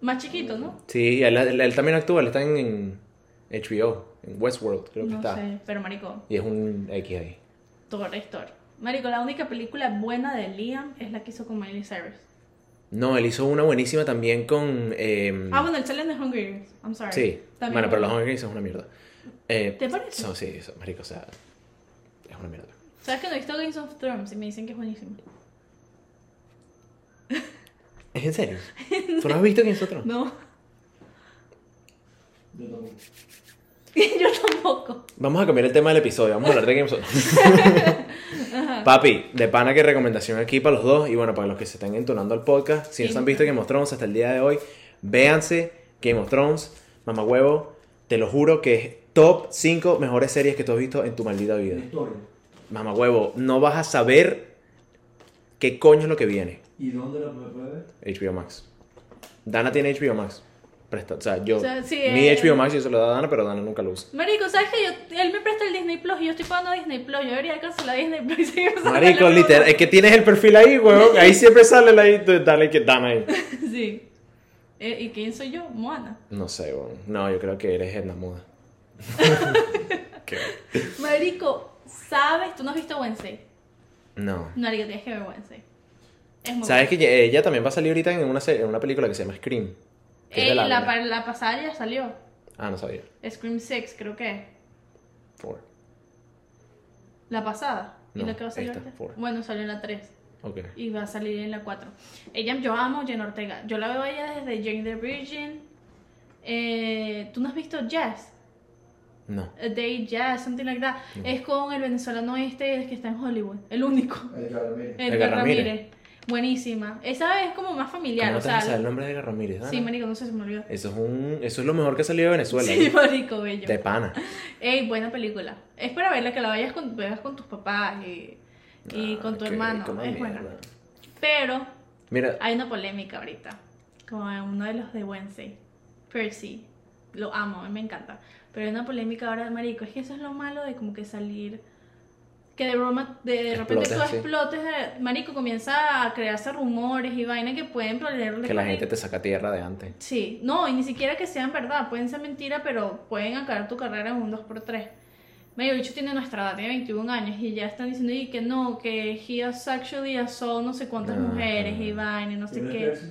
[SPEAKER 2] Más chiquito, ¿no?
[SPEAKER 1] Sí, él, él- él también actúa, él está en, en HBO, en Westworld, creo que
[SPEAKER 2] No
[SPEAKER 1] está.
[SPEAKER 2] sé, pero Marico,
[SPEAKER 1] Y es un X ahí.
[SPEAKER 2] Thor es Thor. Marico, la única película buena de Liam es la que hizo con Miley Cyrus.
[SPEAKER 1] No, él hizo una buenísima también con. eh,
[SPEAKER 2] Ah, bueno, el sale en The Hunger Games. I'm sorry.
[SPEAKER 1] sí.
[SPEAKER 2] También
[SPEAKER 1] Bueno, pero los. Hunger Games es una mierda. Eh,
[SPEAKER 2] ¿Te parece?
[SPEAKER 1] son- sí, eso, marico, o sea, es una mierda.
[SPEAKER 2] ¿Sabes que no he visto Games of Thrones y me dicen que es buenísimo?
[SPEAKER 1] ¿Es en serio? ¿Tú no has visto quién es otro?
[SPEAKER 2] No,
[SPEAKER 3] Yo tampoco.
[SPEAKER 2] yo tampoco.
[SPEAKER 1] Vamos a cambiar el tema del episodio, vamos a hablar de Game of Thrones. Papi, de pana que recomendación aquí para los dos y bueno, para los que se están entonando al podcast, si no se han visto Game of Thrones hasta el día de hoy, véanse Game of Thrones, mamá huevo, te lo juro que es top 5 mejores series que tú has visto en tu maldita vida.
[SPEAKER 3] historia.
[SPEAKER 1] Mamá huevo, no vas a saber qué coño es lo que viene.
[SPEAKER 3] ¿Y dónde la puede puede ver?
[SPEAKER 1] HBO Max. Dana tiene HBO Max. Presta, o sea, yo.
[SPEAKER 2] O sea, sí,
[SPEAKER 1] mi
[SPEAKER 2] eh,
[SPEAKER 1] HBO Max yo se lo da a Dana, pero Dana nunca lo usa.
[SPEAKER 2] Marico, ¿sabes que yo, él me presta el Disney Plus y yo estoy pagando Disney Plus? Yo debería cancelar Disney Plus y seguir
[SPEAKER 1] Marico, literal, es que tienes el perfil ahí, weón. Ahí siempre sale la ahí, dale que Dana ahí.
[SPEAKER 2] Sí. Eh, ¿Y quién soy yo? Moana.
[SPEAKER 1] No sé, weón. No, yo creo que eres Edna Moda. ¿Qué?
[SPEAKER 2] Marico, ¿sabes? ¿Tú no has visto Wednesday?
[SPEAKER 1] No.
[SPEAKER 2] Marico, tienes que ver Wednesday. Es muy
[SPEAKER 1] ¿Sabes que ella- también va a salir ahorita en una, serie- en una película que se llama Scream? Que es
[SPEAKER 2] Ey,
[SPEAKER 1] del
[SPEAKER 2] la, pasada ya salió.
[SPEAKER 1] Ah, no sabía.
[SPEAKER 2] Scream 6, creo que.
[SPEAKER 1] Four.
[SPEAKER 2] La pasada. ¿Y
[SPEAKER 1] No,
[SPEAKER 2] la que va a salir
[SPEAKER 1] esta,
[SPEAKER 2] ahorita? Bueno, salió en la 3.
[SPEAKER 1] Ok.
[SPEAKER 2] y va a salir en la 4. Ella, yo amo Jenna Ortega. Yo la veo a ella desde Jane the Virgin. Eh, ¿Tú no has visto Jazz?
[SPEAKER 1] No.
[SPEAKER 2] A Day Jazz, something like that. Es con el venezolano este el que está en Hollywood, el único.
[SPEAKER 3] Edgar Ramírez.
[SPEAKER 2] Edgar
[SPEAKER 1] Ramírez.
[SPEAKER 2] Buenísima. Esa es como más familiar,
[SPEAKER 1] ¿Cómo
[SPEAKER 2] o sea.
[SPEAKER 1] el nombre de Edgar Ramírez?
[SPEAKER 2] Sí,
[SPEAKER 1] Ana?
[SPEAKER 2] marico, no sé, se me olvidó.
[SPEAKER 1] Eso es, un, eso es lo mejor que ha salido de Venezuela.
[SPEAKER 2] Sí,
[SPEAKER 1] ¿eh?
[SPEAKER 2] marico, bello.
[SPEAKER 1] De pana.
[SPEAKER 2] Ey, buena película. Es para verla, que la vayas con, veas con tus papás y, y
[SPEAKER 1] Ah,
[SPEAKER 2] con tu hermano.
[SPEAKER 1] rico,
[SPEAKER 2] Es
[SPEAKER 1] no
[SPEAKER 2] buena. Pero
[SPEAKER 1] Mira,
[SPEAKER 2] hay una polémica ahorita con uno de los de Wednesday, Percy. Lo amo, a mí me encanta. Pero hay una polémica ahora de marico. Es que eso es lo malo de como que salir. Que de broma, de, de repente
[SPEAKER 1] Explotes
[SPEAKER 2] tú explotes, de- marico, comienza a crearse rumores y vainas que pueden ponerle
[SPEAKER 1] que la gente te saca tierra de antes.
[SPEAKER 2] Sí, no, y ni siquiera que sean verdad, pueden ser mentira, pero pueden acabar tu carrera en un 2x3. Medio bicho tiene nuestra edad, tiene 21 años y ya están diciendo y que no, que he has actually assaulted no sé cuántas
[SPEAKER 1] Ajá.
[SPEAKER 2] mujeres y vaina y no sé
[SPEAKER 3] ¿Quién es
[SPEAKER 2] qué.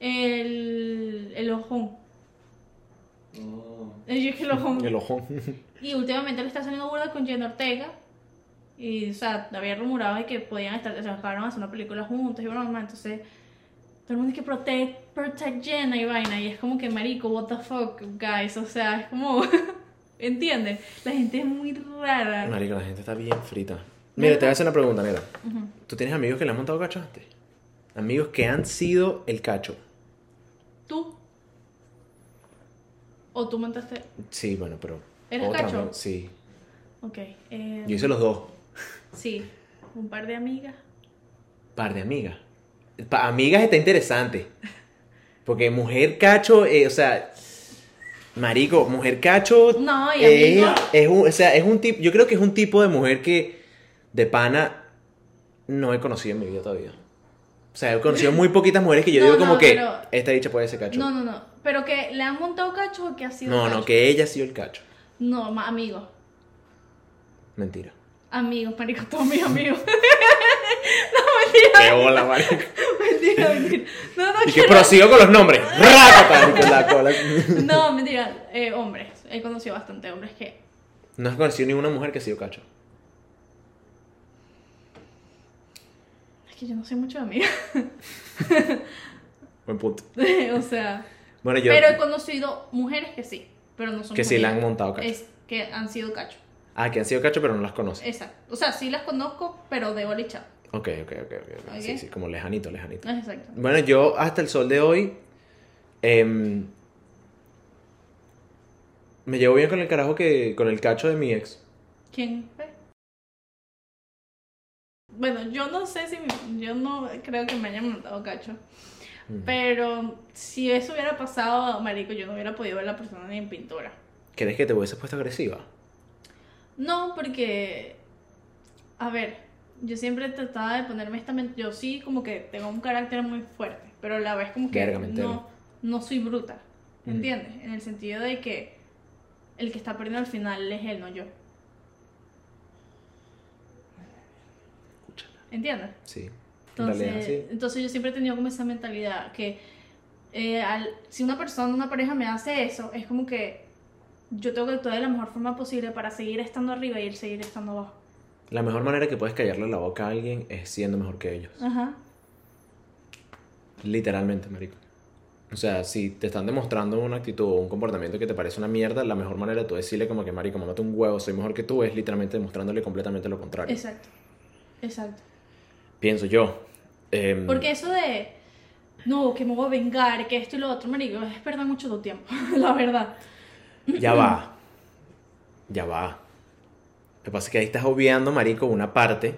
[SPEAKER 2] El, el ojón.
[SPEAKER 3] Oh.
[SPEAKER 2] El yo es que el ojón.
[SPEAKER 1] El ojón.
[SPEAKER 2] Y últimamente le está saliendo burda con Jenna Ortega. Y, o sea, había rumorado de que podían estar, o sea, acabaron hacer una película juntos y broma, entonces todo el mundo dice que protect, protect Jenna y vaina, y es como que marico, what the fuck, guys, o sea, es como, ¿entienden? La gente es muy rara.
[SPEAKER 1] Marico, la gente está bien frita. Mira, te voy a hacer una pregunta, mira.
[SPEAKER 2] Ujú.
[SPEAKER 1] ¿Tú tienes amigos que le han montado cacho antes? Amigos que han sido el cacho.
[SPEAKER 2] ¿Tú? ¿O tú montaste?
[SPEAKER 1] Sí, bueno, pero.
[SPEAKER 2] ¿Eres
[SPEAKER 1] otra
[SPEAKER 2] cacho?
[SPEAKER 1] Sí.
[SPEAKER 2] Ok. eh,
[SPEAKER 1] Yo hice los dos.
[SPEAKER 2] Sí, un par de amigas.
[SPEAKER 1] Par de amigas. Pa- amigas está interesante. Porque mujer cacho, eh, o sea. Marico, mujer cacho.
[SPEAKER 2] No, y
[SPEAKER 1] es,
[SPEAKER 2] amigo.
[SPEAKER 1] es un, o sea, es un tipo. Yo creo que es un tipo de mujer que de pana no he conocido en mi vida todavía. O sea, he conocido muy poquitas mujeres que yo
[SPEAKER 2] No,
[SPEAKER 1] digo como
[SPEAKER 2] no,
[SPEAKER 1] que
[SPEAKER 2] pero-
[SPEAKER 1] esta dicha puede ser cacho.
[SPEAKER 2] No, no, no. Pero que le han montado cacho o que ha sido
[SPEAKER 1] no,
[SPEAKER 2] cacho?
[SPEAKER 1] no, que ella ha sido el cacho.
[SPEAKER 2] No, ma- amigos.
[SPEAKER 1] Mentira.
[SPEAKER 2] Amigos, marico, todos mis amigos. no, mentira,
[SPEAKER 1] Qué bola, marico.
[SPEAKER 2] mentira, mentira. No, no
[SPEAKER 1] Y que prosigo con los nombres.
[SPEAKER 2] No, mentira. Eh, hombres. He conocido bastante hombres que.
[SPEAKER 1] No has conocido ninguna mujer que ha sido cacho.
[SPEAKER 2] Es que yo no soy mucho de amigas.
[SPEAKER 1] Buen punto.
[SPEAKER 2] o sea.
[SPEAKER 1] Bueno, yo.
[SPEAKER 2] Pero he conocido mujeres que sí. Pero no son
[SPEAKER 1] Que sí la han montado cacho.
[SPEAKER 2] Es que han sido cacho.
[SPEAKER 1] Ah, que han sido cacho, pero no las conoces.
[SPEAKER 2] Exacto. O sea, sí las conozco, pero de bolicha.
[SPEAKER 1] Ok, ok, ok, ok. ok. Sí,
[SPEAKER 2] Ok.
[SPEAKER 1] sí, como lejanito, lejanito.
[SPEAKER 2] Es exacto.
[SPEAKER 1] Bueno, yo hasta el sol de hoy. em, me llevo bien con el carajo que. con el cacho de mi ex.
[SPEAKER 2] ¿Quién fue? Bueno, yo no sé si. Yo no creo que me hayan montado cacho. Pero si eso hubiera pasado, marico, yo no hubiera podido ver a la persona ni en pintura.
[SPEAKER 1] ¿Crees que te hubiese puesto agresiva?
[SPEAKER 2] No, porque. A ver, yo siempre trataba de ponerme esta mente. Yo sí, como que tengo un carácter muy fuerte, pero a la vez, como que no, no soy bruta. ¿Entiendes? En el sentido de que el que está perdiendo al final es él, no yo.
[SPEAKER 1] Escúchala.
[SPEAKER 2] ¿Entiendes?
[SPEAKER 1] Sí.
[SPEAKER 2] Entonces,
[SPEAKER 1] en realidad, sí.
[SPEAKER 2] entonces yo siempre he tenido como esa mentalidad que eh, al- si una persona, una pareja me hace eso, es como que yo tengo que actuar de la mejor forma posible para seguir estando arriba y él seguir estando abajo.
[SPEAKER 1] La mejor manera que puedes callarle la boca a alguien es siendo mejor que ellos.
[SPEAKER 2] Ajá.
[SPEAKER 1] Literalmente, marico. O sea, si te están demostrando una actitud o un comportamiento que te parece una mierda, la mejor manera de tú decirle como que, marico, mamate un huevo, soy mejor que tú, es literalmente demostrándole completamente lo contrario.
[SPEAKER 2] Exacto. Exacto.
[SPEAKER 1] Pienso yo. Em,
[SPEAKER 2] Porque eso de, no, que me voy a vengar, que esto y lo otro, marico, es perder mucho tu tiempo, la verdad.
[SPEAKER 1] Ya va. Ya va. Lo que pasa es que ahí estás obviando, marico, una parte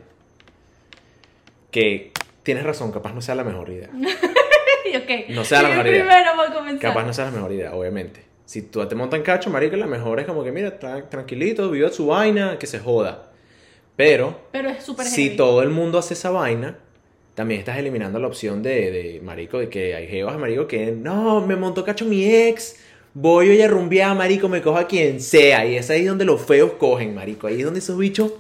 [SPEAKER 1] que tienes razón, capaz no sea la mejor idea.
[SPEAKER 2] y ok.
[SPEAKER 1] No sea la mejor idea.
[SPEAKER 2] Primero voy a comenzar.
[SPEAKER 1] Capaz no sea la mejor idea, obviamente. Si tú te montas en cacho, marico, la mejor es como que, mira, tra- tranquilito, vive su vaina, que se joda. Pero,
[SPEAKER 2] Pero es
[SPEAKER 1] si
[SPEAKER 2] heavy.
[SPEAKER 1] todo el mundo hace esa vaina, también estás eliminando la opción de, de marico, de que hay jevas, marico, que no, me montó cacho mi ex, voy hoy a rumbear, marico, me cojo a quien sea. Y es ahí donde los feos cogen, marico. Ahí es donde esos bichos,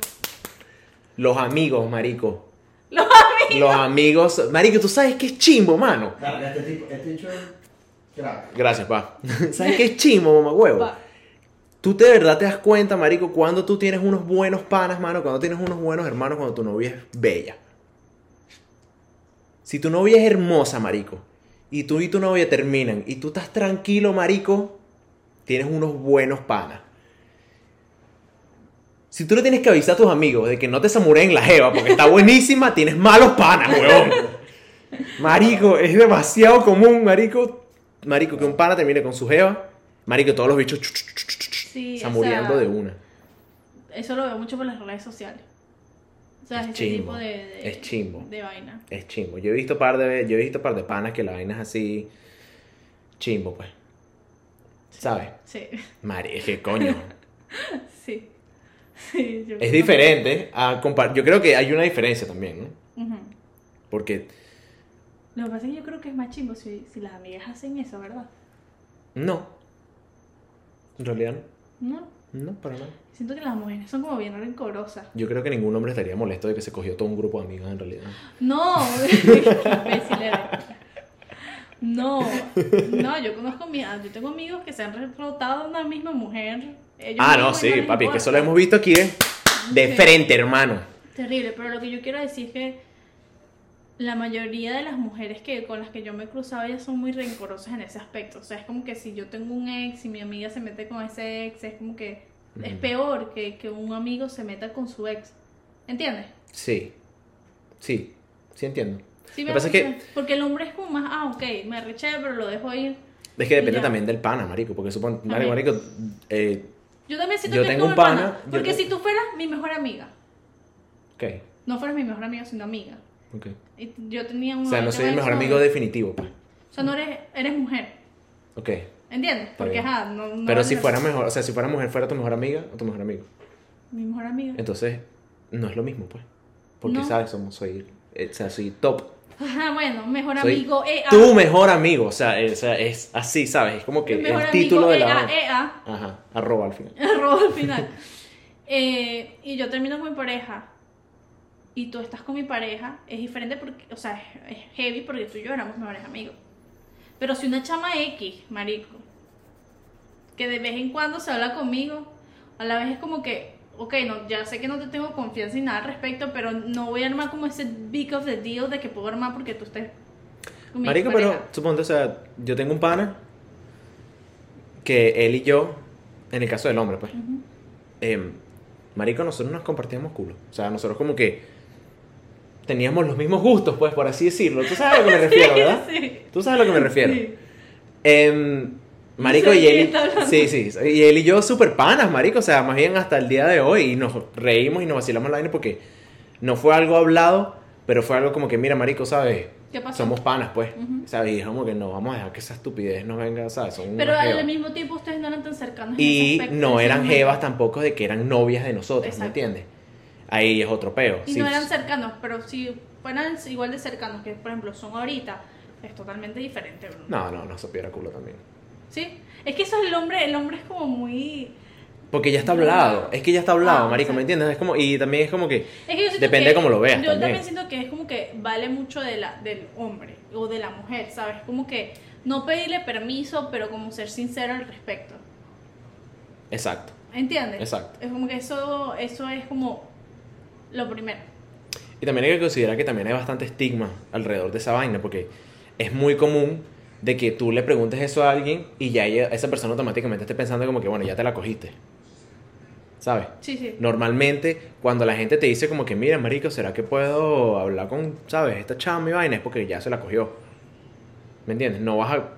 [SPEAKER 1] los amigos, marico.
[SPEAKER 2] Los amigos.
[SPEAKER 1] Los amigos, marico, tú sabes que es chimbo, mano.
[SPEAKER 3] Este tipo, este dicho.
[SPEAKER 1] Gracias, pa. ¿Sabes qué es chimbo, mamá huevo?
[SPEAKER 2] Pa.
[SPEAKER 1] Tú de verdad te das cuenta, marico, cuando tú tienes unos buenos panas, mano, cuando tienes unos buenos hermanos, cuando tu novia es bella. Si tu novia es hermosa, marico, y tú y tu novia terminan, y tú estás tranquilo, marico, tienes unos buenos panas. Si tú le tienes que avisar a tus amigos de que no te samureen la jeva porque está buenísima, tienes malos panas, huevón. Marico, es demasiado común, marico. Marico, que un pana termine con su jeva. Marico, todos los bichos
[SPEAKER 2] Sí, o
[SPEAKER 1] samureando
[SPEAKER 2] sea,
[SPEAKER 1] de una.
[SPEAKER 2] Eso lo veo mucho por las redes sociales. Sea,
[SPEAKER 1] Es
[SPEAKER 2] ese
[SPEAKER 1] chimbo,
[SPEAKER 2] tipo de, de,
[SPEAKER 1] es chimbo.
[SPEAKER 2] de vaina.
[SPEAKER 1] Es chimbo. Yo he visto par de, yo he visto par de panas que la vaina es así. Chimbo, pues. ¿Sabes?
[SPEAKER 2] Sí,
[SPEAKER 1] Mari, es que coño.
[SPEAKER 2] sí. sí yo
[SPEAKER 1] es diferente a compar. Yo creo que hay una diferencia también, ¿no? Porque
[SPEAKER 2] Lo que pasa es que yo creo que es más chimbo si, si las amigas hacen eso, ¿verdad?
[SPEAKER 1] no. En realidad no.
[SPEAKER 2] No.
[SPEAKER 1] No, para nada.
[SPEAKER 2] Siento que las mujeres son como bien rencorosas.
[SPEAKER 1] Yo creo que ningún hombre estaría molesto de que se cogió todo un grupo de amigas en realidad.
[SPEAKER 2] No, qué imbécil eres. No, no, yo conozco mi, yo tengo amigos que se han rotado a una misma mujer. Ellos
[SPEAKER 1] Ah, no, sí, papi, es que eso lo
[SPEAKER 2] importa.
[SPEAKER 1] hemos visto aquí de, de
[SPEAKER 2] Sí.
[SPEAKER 1] frente, hermano.
[SPEAKER 2] Terrible, pero lo que yo quiero decir es que la mayoría de las mujeres que con las que yo me he cruzado ellas son muy rencorosas en ese aspecto. O sea, es como que si yo tengo un ex y mi amiga se mete con ese ex, es como que es peor que, que un amigo se meta con su ex. ¿Entiendes?
[SPEAKER 1] Sí. Sí, sí entiendo.
[SPEAKER 2] Sí, me
[SPEAKER 1] pasa es que-
[SPEAKER 2] Porque el hombre es como más, ah, ok, me arreché, pero lo dejo ir.
[SPEAKER 1] Es que depende
[SPEAKER 2] Ya.
[SPEAKER 1] también del pana, marico. Porque supongo, marico, marico, eh,
[SPEAKER 2] Yo también siento
[SPEAKER 1] Yo
[SPEAKER 2] que
[SPEAKER 1] tengo un pana,
[SPEAKER 2] Porque si tú fueras mi mejor amiga,
[SPEAKER 1] ok,
[SPEAKER 2] no fueras mi mejor amiga, sino amiga.
[SPEAKER 1] Ok.
[SPEAKER 2] Y yo tenía un
[SPEAKER 1] O sea, no soy el mejor amigo definitivo, pues.
[SPEAKER 2] O sea, no eres, eres mujer.
[SPEAKER 1] Ok.
[SPEAKER 2] ¿Entiendes? Porque, ajá, no, no
[SPEAKER 1] Pero si fuera mejor, o sea, si fuera mujer, fuera tu mejor amiga o tu mejor amigo.
[SPEAKER 2] Mi mejor amiga.
[SPEAKER 1] Entonces, no es lo mismo, pues. Porque,
[SPEAKER 2] No.
[SPEAKER 1] ¿sabes? Somos, soy, eh, o sea, soy top.
[SPEAKER 2] Ajá, bueno, mejor
[SPEAKER 1] Soy
[SPEAKER 2] amigo EA.
[SPEAKER 1] Tu mejor amigo, o sea, eh, o sea, es así, ¿sabes? Es como que el título de la...
[SPEAKER 2] EA, EA.
[SPEAKER 1] Ajá, arroba al final.
[SPEAKER 2] Arroba al final. Eh, y yo termino con mi pareja. Y tú estás con mi pareja. Es diferente porque, o sea, es, es heavy porque tú y yo éramos mejores amigos. Pero si una chama X, marico, que de vez en cuando se habla conmigo, a la vez es como que, ok, no, ya sé que no te tengo confianza ni nada al respecto, pero no voy a armar como ese big of the deal de que puedo armar porque tú estés con mi
[SPEAKER 1] Marico, pero
[SPEAKER 2] pareja.
[SPEAKER 1] suponte, o sea, yo tengo un pana que él y yo, en el caso del hombre, pues,
[SPEAKER 2] Ujú.
[SPEAKER 1] em, Marico, nosotros nos compartíamos culo. O sea, nosotros como que teníamos los mismos gustos, pues, por así decirlo. Tú sabes a lo que me refiero, ¿verdad?
[SPEAKER 2] Sí.
[SPEAKER 1] Tú sabes a lo que me refiero.
[SPEAKER 2] Sí.
[SPEAKER 1] Em, marico
[SPEAKER 2] sé
[SPEAKER 1] y él. Sí, sí. Y él y yo super panas, marico. O sea, más bien hasta el día de hoy. Y nos reímos y nos vacilamos la vaina porque no fue algo hablado, pero fue algo como que, mira, marico, ¿sabes?
[SPEAKER 2] ¿Qué pasó?
[SPEAKER 1] Somos panas, pues. ¿Sabes? Y es como que no vamos a dejar que esa estupidez nos venga, ¿sabes? Son
[SPEAKER 2] Pero al
[SPEAKER 1] jevas.
[SPEAKER 2] mismo tiempo ustedes no eran tan cercanos. en
[SPEAKER 1] Y
[SPEAKER 2] ese aspecto,
[SPEAKER 1] no
[SPEAKER 2] en
[SPEAKER 1] eran jevas tampoco de que eran novias de nosotros, ¿me
[SPEAKER 2] Exacto.
[SPEAKER 1] entiendes? Ahí es otro peo.
[SPEAKER 2] Y
[SPEAKER 1] Sí,
[SPEAKER 2] no eran cercanos, pero si fueran igual de cercanos que, por ejemplo, son ahorita, es totalmente diferente, Bruno.
[SPEAKER 1] No, no, no, supiera culo también.
[SPEAKER 2] ¿Sí? Es que eso es el hombre, el hombre es como muy...
[SPEAKER 1] Porque ya está hablado, es que ya está hablado,
[SPEAKER 2] Ah,
[SPEAKER 1] marico. ¿me entiendes? Es como, y también es como que,
[SPEAKER 2] Es
[SPEAKER 1] Depende
[SPEAKER 2] que-
[SPEAKER 1] de cómo lo veas
[SPEAKER 2] Yo
[SPEAKER 1] también.
[SPEAKER 2] también siento que es como que vale mucho de la, del hombre o de la mujer, ¿sabes? Como que no pedirle permiso, pero como ser sincero al respecto.
[SPEAKER 1] exacto.
[SPEAKER 2] ¿Entiendes?
[SPEAKER 1] Exacto.
[SPEAKER 2] Es como que eso, eso es como lo primero.
[SPEAKER 1] Y también hay que considerar que también hay bastante estigma alrededor de esa vaina, porque es muy común de que tú le preguntes eso a alguien y ya ella- esa persona automáticamente esté pensando como que, bueno, ya te la cogiste. ¿Sabes?
[SPEAKER 2] Sí, sí.
[SPEAKER 1] Normalmente, cuando la gente te dice como que, mira, marico, ¿será que puedo hablar con, sabes, esta chama y vaina? Es porque ya se la cogió. ¿Me entiendes? No vas a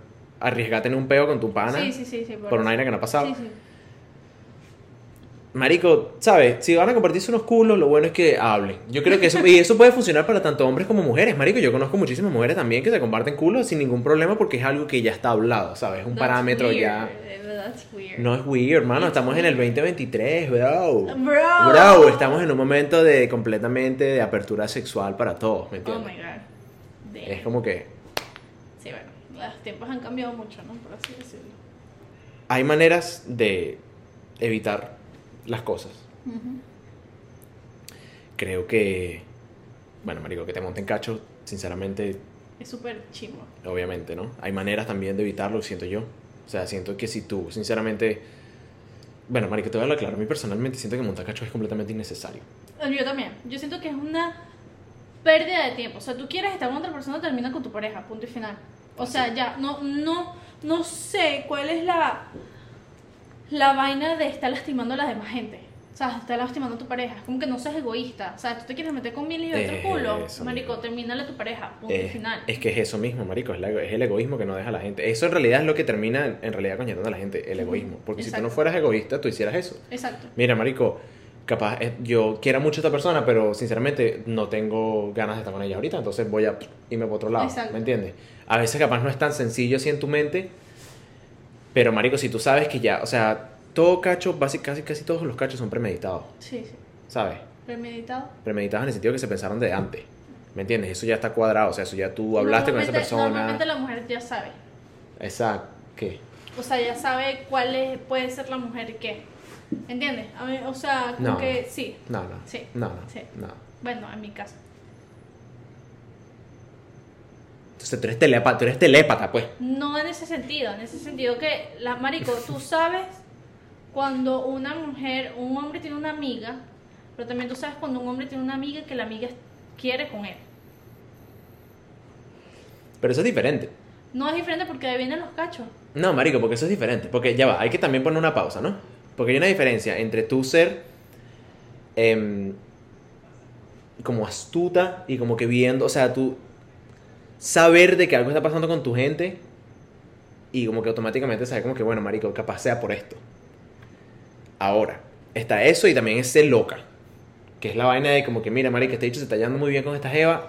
[SPEAKER 1] arriesgarte en un peo con tu pana
[SPEAKER 2] Sí, sí, sí, sí,
[SPEAKER 1] por una vaina que no ha pasado.
[SPEAKER 2] Sí, sí.
[SPEAKER 1] Marico, ¿sabes? Si van a compartirse unos culos, lo bueno es que hablen. Yo creo que eso, y eso puede funcionar para tanto hombres como mujeres. Marico, yo conozco muchísimas mujeres también que se comparten culos sin ningún problema porque es algo que ya está hablado, ¿sabes? Es un
[SPEAKER 2] That's
[SPEAKER 1] parámetro
[SPEAKER 2] weird,
[SPEAKER 1] ya.
[SPEAKER 2] That's weird.
[SPEAKER 1] No es weird, hermano. Estamos en el
[SPEAKER 2] weird.
[SPEAKER 1] 2023, bro.
[SPEAKER 2] Bro.
[SPEAKER 1] Bro, estamos en un momento de completamente de apertura sexual para todos, ¿me
[SPEAKER 2] Oh
[SPEAKER 1] entiendes?
[SPEAKER 2] my god. Damn.
[SPEAKER 1] es como que
[SPEAKER 2] Sí, bueno, los tiempos han cambiado mucho, ¿no? Por así decirlo.
[SPEAKER 1] hay maneras de evitar las cosas.
[SPEAKER 2] Ujú.
[SPEAKER 1] Creo que, bueno, marico, que te monten cacho, sinceramente,
[SPEAKER 2] Es súper chimbo.
[SPEAKER 1] obviamente, ¿no? Hay maneras también de evitarlo, siento yo. O sea, siento que si tú, sinceramente, bueno, marico, te voy a hablar claro. A mí personalmente siento que montar cacho es completamente innecesario.
[SPEAKER 2] Yo también. Yo siento que es una pérdida de tiempo. O sea, tú quieres estar con otra persona, termina con tu pareja, punto y final. O sea, ya, no, no, no sé cuál es la, la vaina de estar lastimando a la demás gente. O sea, estar lastimando a tu pareja. Es como que no seas egoísta. O sea, tú te quieres meter con mil y otro
[SPEAKER 1] Es
[SPEAKER 2] culo.
[SPEAKER 1] eso
[SPEAKER 2] Marico, termínale a tu pareja, punto
[SPEAKER 1] Eh,
[SPEAKER 2] final.
[SPEAKER 1] es que es eso mismo, marico, es, la- es el egoísmo que no deja a la gente. Eso en realidad es lo que termina en, realidad coñetando a la gente, el egoísmo. Porque si tú no
[SPEAKER 2] exacto.
[SPEAKER 1] fueras egoísta, tú hicieras eso.
[SPEAKER 2] Exacto.
[SPEAKER 1] Mira, marico, capaz eh, yo quiero mucho a esta persona, pero sinceramente no tengo ganas de estar con ella ahorita, entonces voy a irme por otro lado,
[SPEAKER 2] Exacto.
[SPEAKER 1] ¿me entiendes? A veces capaz no es tan sencillo así en tu mente, pero marico, si tú sabes que ya, o sea, todo cacho, casi, casi todos los cachos son premeditados,
[SPEAKER 2] Sí, sí.
[SPEAKER 1] ¿sabes?
[SPEAKER 2] Premeditado.
[SPEAKER 1] Premeditados en el sentido que se pensaron de antes, ¿me entiendes? Eso ya está cuadrado, o sea, eso ya tú hablaste con esa persona.
[SPEAKER 2] Normalmente la mujer ya sabe.
[SPEAKER 1] Exacto, ¿qué?
[SPEAKER 2] O sea, ya sabe cuál es- puede ser la mujer qué. ¿Entiendes? A mí, o sea, como
[SPEAKER 1] No.
[SPEAKER 2] que sí.
[SPEAKER 1] No, no,
[SPEAKER 2] Sí.
[SPEAKER 1] no, no,
[SPEAKER 2] Sí.
[SPEAKER 1] no.
[SPEAKER 2] Bueno, en mi caso.
[SPEAKER 1] Entonces tú eres, telépata, tú eres telépata, pues.
[SPEAKER 2] No en ese sentido, en ese sentido que, la, marico, tú sabes cuando una mujer, un hombre tiene una amiga, pero también tú sabes cuando un hombre tiene una amiga que la amiga quiere con él.
[SPEAKER 1] Pero eso es diferente.
[SPEAKER 2] No es diferente porque ahí vienen los cachos.
[SPEAKER 1] No, marico, porque eso es diferente. Porque ya va, hay que también poner una pausa, ¿no? Porque hay una diferencia entre tú ser em, como astuta y como que viendo, o sea, tú saber de que algo está pasando con tu gente y como que automáticamente saber como que, bueno, marico, capaz sea por esto. Ahora, está eso y también es ser loca. Que es la vaina de como que, mira, marico, este dicho se está yendo muy bien con esta jeva,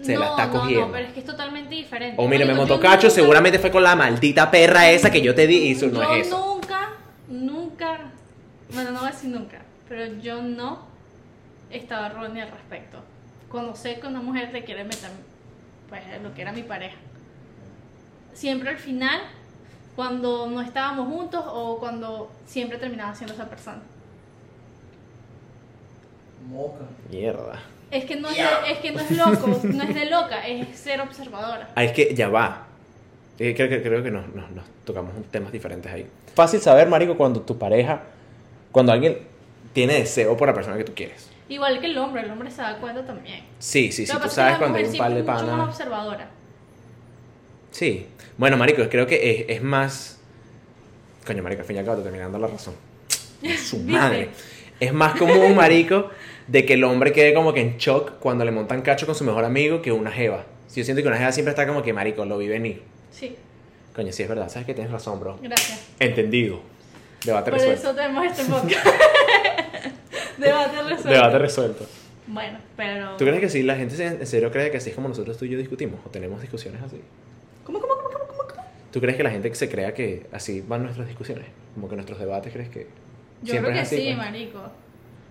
[SPEAKER 1] se
[SPEAKER 2] no,
[SPEAKER 1] la está
[SPEAKER 2] no,
[SPEAKER 1] cogiendo.
[SPEAKER 2] No, pero es que es totalmente diferente.
[SPEAKER 1] O mira, me
[SPEAKER 2] Marico,
[SPEAKER 1] montó
[SPEAKER 2] yo
[SPEAKER 1] cacho,
[SPEAKER 2] nunca-
[SPEAKER 1] seguramente fue con la maldita perra esa que yo te di y eso no
[SPEAKER 2] yo
[SPEAKER 1] es eso.
[SPEAKER 2] nunca, nunca, bueno, no voy a decir nunca, pero yo no estaba errónea al respecto. Cuando sé que una mujer te quiere meter, pues, lo que era mi pareja. Siempre al final, cuando no estábamos juntos o cuando siempre terminaba siendo esa persona.
[SPEAKER 3] Moca.
[SPEAKER 1] Mierda.
[SPEAKER 2] Es que no es, de- es que no es loco, no es de loca, es ser observadora.
[SPEAKER 1] Ah, es que ya va. Eh, Creo, que- creo que nos, nos- nos tocamos temas diferentes ahí. Fácil saber, marico, cuando tu pareja, cuando alguien tiene deseo por la persona que tú quieres.
[SPEAKER 2] Igual que el hombre, el hombre se da cuenta también.
[SPEAKER 1] Sí, sí, sí, tú
[SPEAKER 2] que
[SPEAKER 1] sabes cuando hay un par de
[SPEAKER 2] mucho más
[SPEAKER 1] panas.
[SPEAKER 2] observadora.
[SPEAKER 1] Sí. Bueno, marico, creo que es, es más... Coño, marico, al fin y al cabo te terminan dando la razón. Su madre. Es más común, marico, de que el hombre quede como que en shock cuando le montan cacho con su mejor amigo que una jeva. Si yo siento que una jeva siempre está como que, marico, lo vi venir.
[SPEAKER 2] Sí,
[SPEAKER 1] Coño, sí es verdad. ¿Sabes que tienes razón, bro?
[SPEAKER 2] gracias.
[SPEAKER 1] Entendido. Debate
[SPEAKER 2] Por
[SPEAKER 1] resuelto.
[SPEAKER 2] eso tenemos este podcast. Debate resuelto.
[SPEAKER 1] Debate resuelto.
[SPEAKER 2] Bueno, pero.
[SPEAKER 1] ¿Tú crees que sí? ¿La gente en serio cree que así es como nosotros tú y yo discutimos? ¿O tenemos discusiones así?
[SPEAKER 2] ¿Cómo, cómo, cómo, cómo, cómo, cómo?
[SPEAKER 1] ¿Tú crees que la gente se crea que así van nuestras discusiones? Como que nuestros debates, ¿crees que
[SPEAKER 2] Yo
[SPEAKER 1] siempre
[SPEAKER 2] creo que
[SPEAKER 1] es así?
[SPEAKER 2] sí,
[SPEAKER 1] pues?
[SPEAKER 2] marico.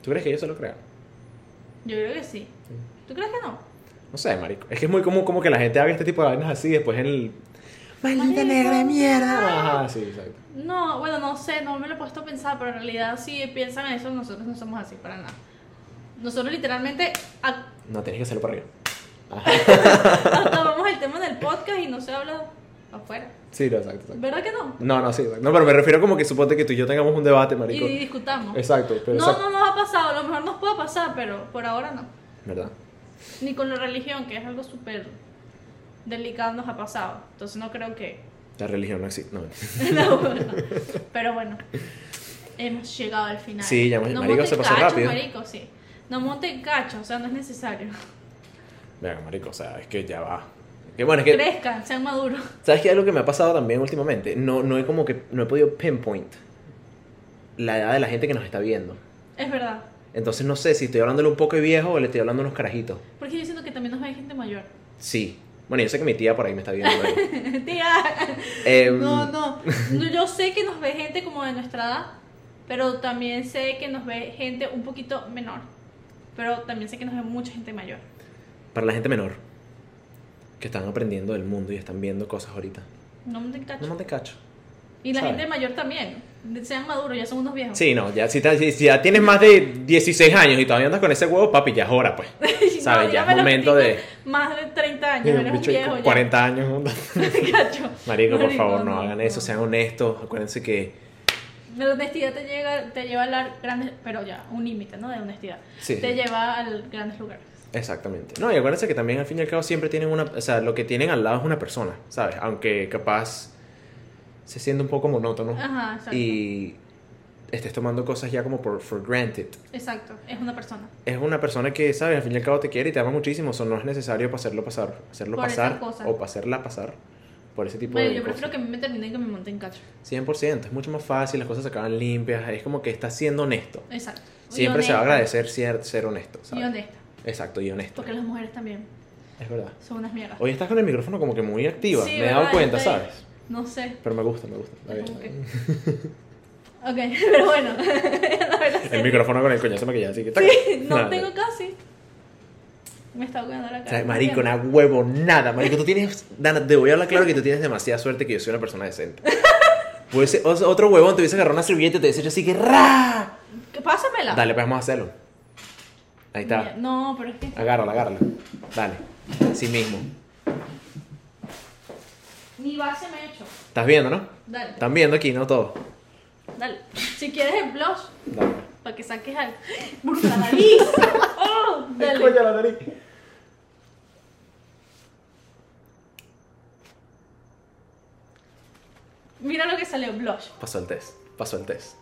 [SPEAKER 1] ¿Tú crees que ellos se lo crean?
[SPEAKER 2] Yo creo que sí. ¿Tú crees que no?
[SPEAKER 1] No sé, marico. Es que es muy común como que la gente haga este tipo de vainas así después en el... Maldita negra de mierda. Ajá, sí, exacto.
[SPEAKER 2] No, bueno, no sé, no me lo he puesto a pensar, pero en realidad si piensan eso, nosotros no somos así para nada. Nosotros literalmente
[SPEAKER 1] No, tienes que hacerlo para arriba. Ajá.
[SPEAKER 2] acabamos el tema del podcast y no se habla afuera.
[SPEAKER 1] Sí, no, exacto, exacto.
[SPEAKER 2] ¿Verdad que no?
[SPEAKER 1] No, no, sí, exacto. No, pero me refiero como que suponte que tú y yo tengamos un debate, marico.
[SPEAKER 2] Y discutamos.
[SPEAKER 1] Exacto, pero
[SPEAKER 2] No,
[SPEAKER 1] exacto.
[SPEAKER 2] no nos ha pasado, a lo mejor nos puede pasar, pero por ahora no.
[SPEAKER 1] ¿Verdad?
[SPEAKER 2] Ni con la religión, que es algo súper delicado, nos ha pasado. Entonces no creo que...
[SPEAKER 1] La religión no existe. No.
[SPEAKER 2] No, bueno. Pero bueno, hemos llegado al final.
[SPEAKER 1] Sí, ya, marico,
[SPEAKER 2] monten
[SPEAKER 1] se pasó
[SPEAKER 2] cachos,
[SPEAKER 1] rápido.
[SPEAKER 2] marico, sí. No monten cacho, o sea, no es necesario.
[SPEAKER 1] Venga, marico, o sea, es que ya va. Que bueno, es que...
[SPEAKER 2] Crezcan, sean maduros.
[SPEAKER 1] ¿Sabes qué es lo que me ha pasado también últimamente? No, no he como que... No he podido pinpoint la edad de la gente que nos está viendo.
[SPEAKER 2] Es verdad.
[SPEAKER 1] Entonces no sé si estoy hablándole un poco de viejo o le estoy hablando a unos carajitos.
[SPEAKER 2] Porque yo siento que también nos ve gente mayor.
[SPEAKER 1] Sí. Bueno, yo sé que mi tía por ahí me está viendo.
[SPEAKER 2] Tía.
[SPEAKER 1] Em,
[SPEAKER 2] No, no. Yo sé que nos ve gente como de nuestra edad, pero también sé que nos ve gente un poquito menor. Pero también sé que nos ve mucha gente mayor.
[SPEAKER 1] Para la gente menor, que están aprendiendo del mundo y están viendo cosas ahorita.
[SPEAKER 2] No monten cacho.
[SPEAKER 1] No montes cacho.
[SPEAKER 2] Y la
[SPEAKER 1] ¿sabes?
[SPEAKER 2] gente mayor también. Sean maduros, ya son unos viejos.
[SPEAKER 1] Sí, no, ya si, te- si- ya tienes más de 16 años y todavía andas con ese huevo, papi, ya es hora, pues.
[SPEAKER 2] No,
[SPEAKER 1] ¿Sabes? ya es momento de...
[SPEAKER 2] Más de 30 años, eres un viejo
[SPEAKER 1] con
[SPEAKER 2] ya.
[SPEAKER 1] 40 años.
[SPEAKER 2] Cacho.
[SPEAKER 1] Marico, por favor, no hagan eso, sean honestos. Acuérdense que...
[SPEAKER 2] La honestidad te, llega, te lleva a las grandes, pero ya, un límite, ¿no? De honestidad.
[SPEAKER 1] Sí,
[SPEAKER 2] te
[SPEAKER 1] sí.
[SPEAKER 2] lleva a grandes lugares.
[SPEAKER 1] Exactamente. No, y acuérdense que también al fin y al cabo siempre tienen una, o sea, lo que tienen al lado es una persona, ¿sabes? Aunque capaz se siente un poco monótono
[SPEAKER 2] Ajá, exacto.
[SPEAKER 1] y estés tomando cosas ya como por for granted.
[SPEAKER 2] Exacto, es una persona.
[SPEAKER 1] Es una persona que, ¿sabes? Al fin y al cabo te quiere y te ama muchísimo, eso no es necesario para hacerlo pasar, hacerlo
[SPEAKER 2] Por
[SPEAKER 1] pasar o para hacerla pasar por ese tipo
[SPEAKER 2] Bueno,
[SPEAKER 1] de
[SPEAKER 2] yo
[SPEAKER 1] cosas.
[SPEAKER 2] prefiero que a mí me terminen que me monten cacho.
[SPEAKER 1] 100%, es mucho más fácil, las cosas se acaban limpias, es como que estás siendo honesto.
[SPEAKER 2] Exacto. Y
[SPEAKER 1] Siempre se va a agradecer ser, ser honesto,
[SPEAKER 2] Y
[SPEAKER 1] ¿sabes?
[SPEAKER 2] honesta.
[SPEAKER 1] Exacto, y honesto.
[SPEAKER 2] Porque las mujeres también
[SPEAKER 1] Es verdad.
[SPEAKER 2] son unas mierdas.
[SPEAKER 1] Hoy estás con el micrófono como que muy activa,
[SPEAKER 2] Sí,
[SPEAKER 1] me he dado cuenta, ¿sabes?
[SPEAKER 2] No sé.
[SPEAKER 1] Pero me gusta, me gusta. está está
[SPEAKER 2] que-
[SPEAKER 1] bien.
[SPEAKER 2] Ok, pero bueno.
[SPEAKER 1] El micrófono con el coñazo maquillado, así que...
[SPEAKER 2] Sí, no
[SPEAKER 1] Nada.
[SPEAKER 2] tengo casi. Me está cuidando la
[SPEAKER 1] O
[SPEAKER 2] cara.
[SPEAKER 1] sea, marico, nada huevo, nada. Marico, tú tienes... Dana, te voy a hablar claro que tú tienes demasiada suerte que yo soy una persona decente. Pues o- otro huevón te hubiese agarrado una servilleta y te hubiese hecho así que... ¡Ra!
[SPEAKER 2] ¿Qué pásamela?
[SPEAKER 1] Dale, pues vamos a hacerlo. Ahí está.
[SPEAKER 2] No, pero es que.
[SPEAKER 1] Agárrala, agárrala. Dale. Así mismo.
[SPEAKER 2] Mi base me he hecho.
[SPEAKER 1] ¿Estás viendo, no?
[SPEAKER 2] Dale.
[SPEAKER 1] Están viendo aquí, no todo.
[SPEAKER 2] Dale. Si quieres el blush,
[SPEAKER 1] Dale.
[SPEAKER 2] para que saques algo. ¡Por la nariz! ¡Oh! Dale.
[SPEAKER 1] la nariz.
[SPEAKER 2] Mira lo que salió, blush.
[SPEAKER 1] Pasó el test. Pasó el test.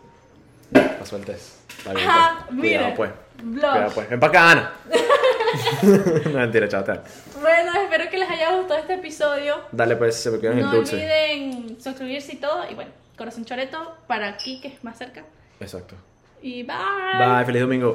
[SPEAKER 1] Pasó el test.
[SPEAKER 2] Ajá,
[SPEAKER 1] pues.
[SPEAKER 2] mira.
[SPEAKER 1] Cuidado, pues.
[SPEAKER 2] Blush.
[SPEAKER 1] Cuidado, pues. Ven para acá, Ana. no, mentira, chao, tal.
[SPEAKER 2] Bueno, espero que les haya gustado este episodio.
[SPEAKER 1] Dale, pues, se me quedan
[SPEAKER 2] No
[SPEAKER 1] el dulce.
[SPEAKER 2] olviden suscribirse y todo. Y bueno, corazón choreto para aquí, que es más cerca.
[SPEAKER 1] Exacto.
[SPEAKER 2] Y bye.
[SPEAKER 1] Bye, feliz domingo.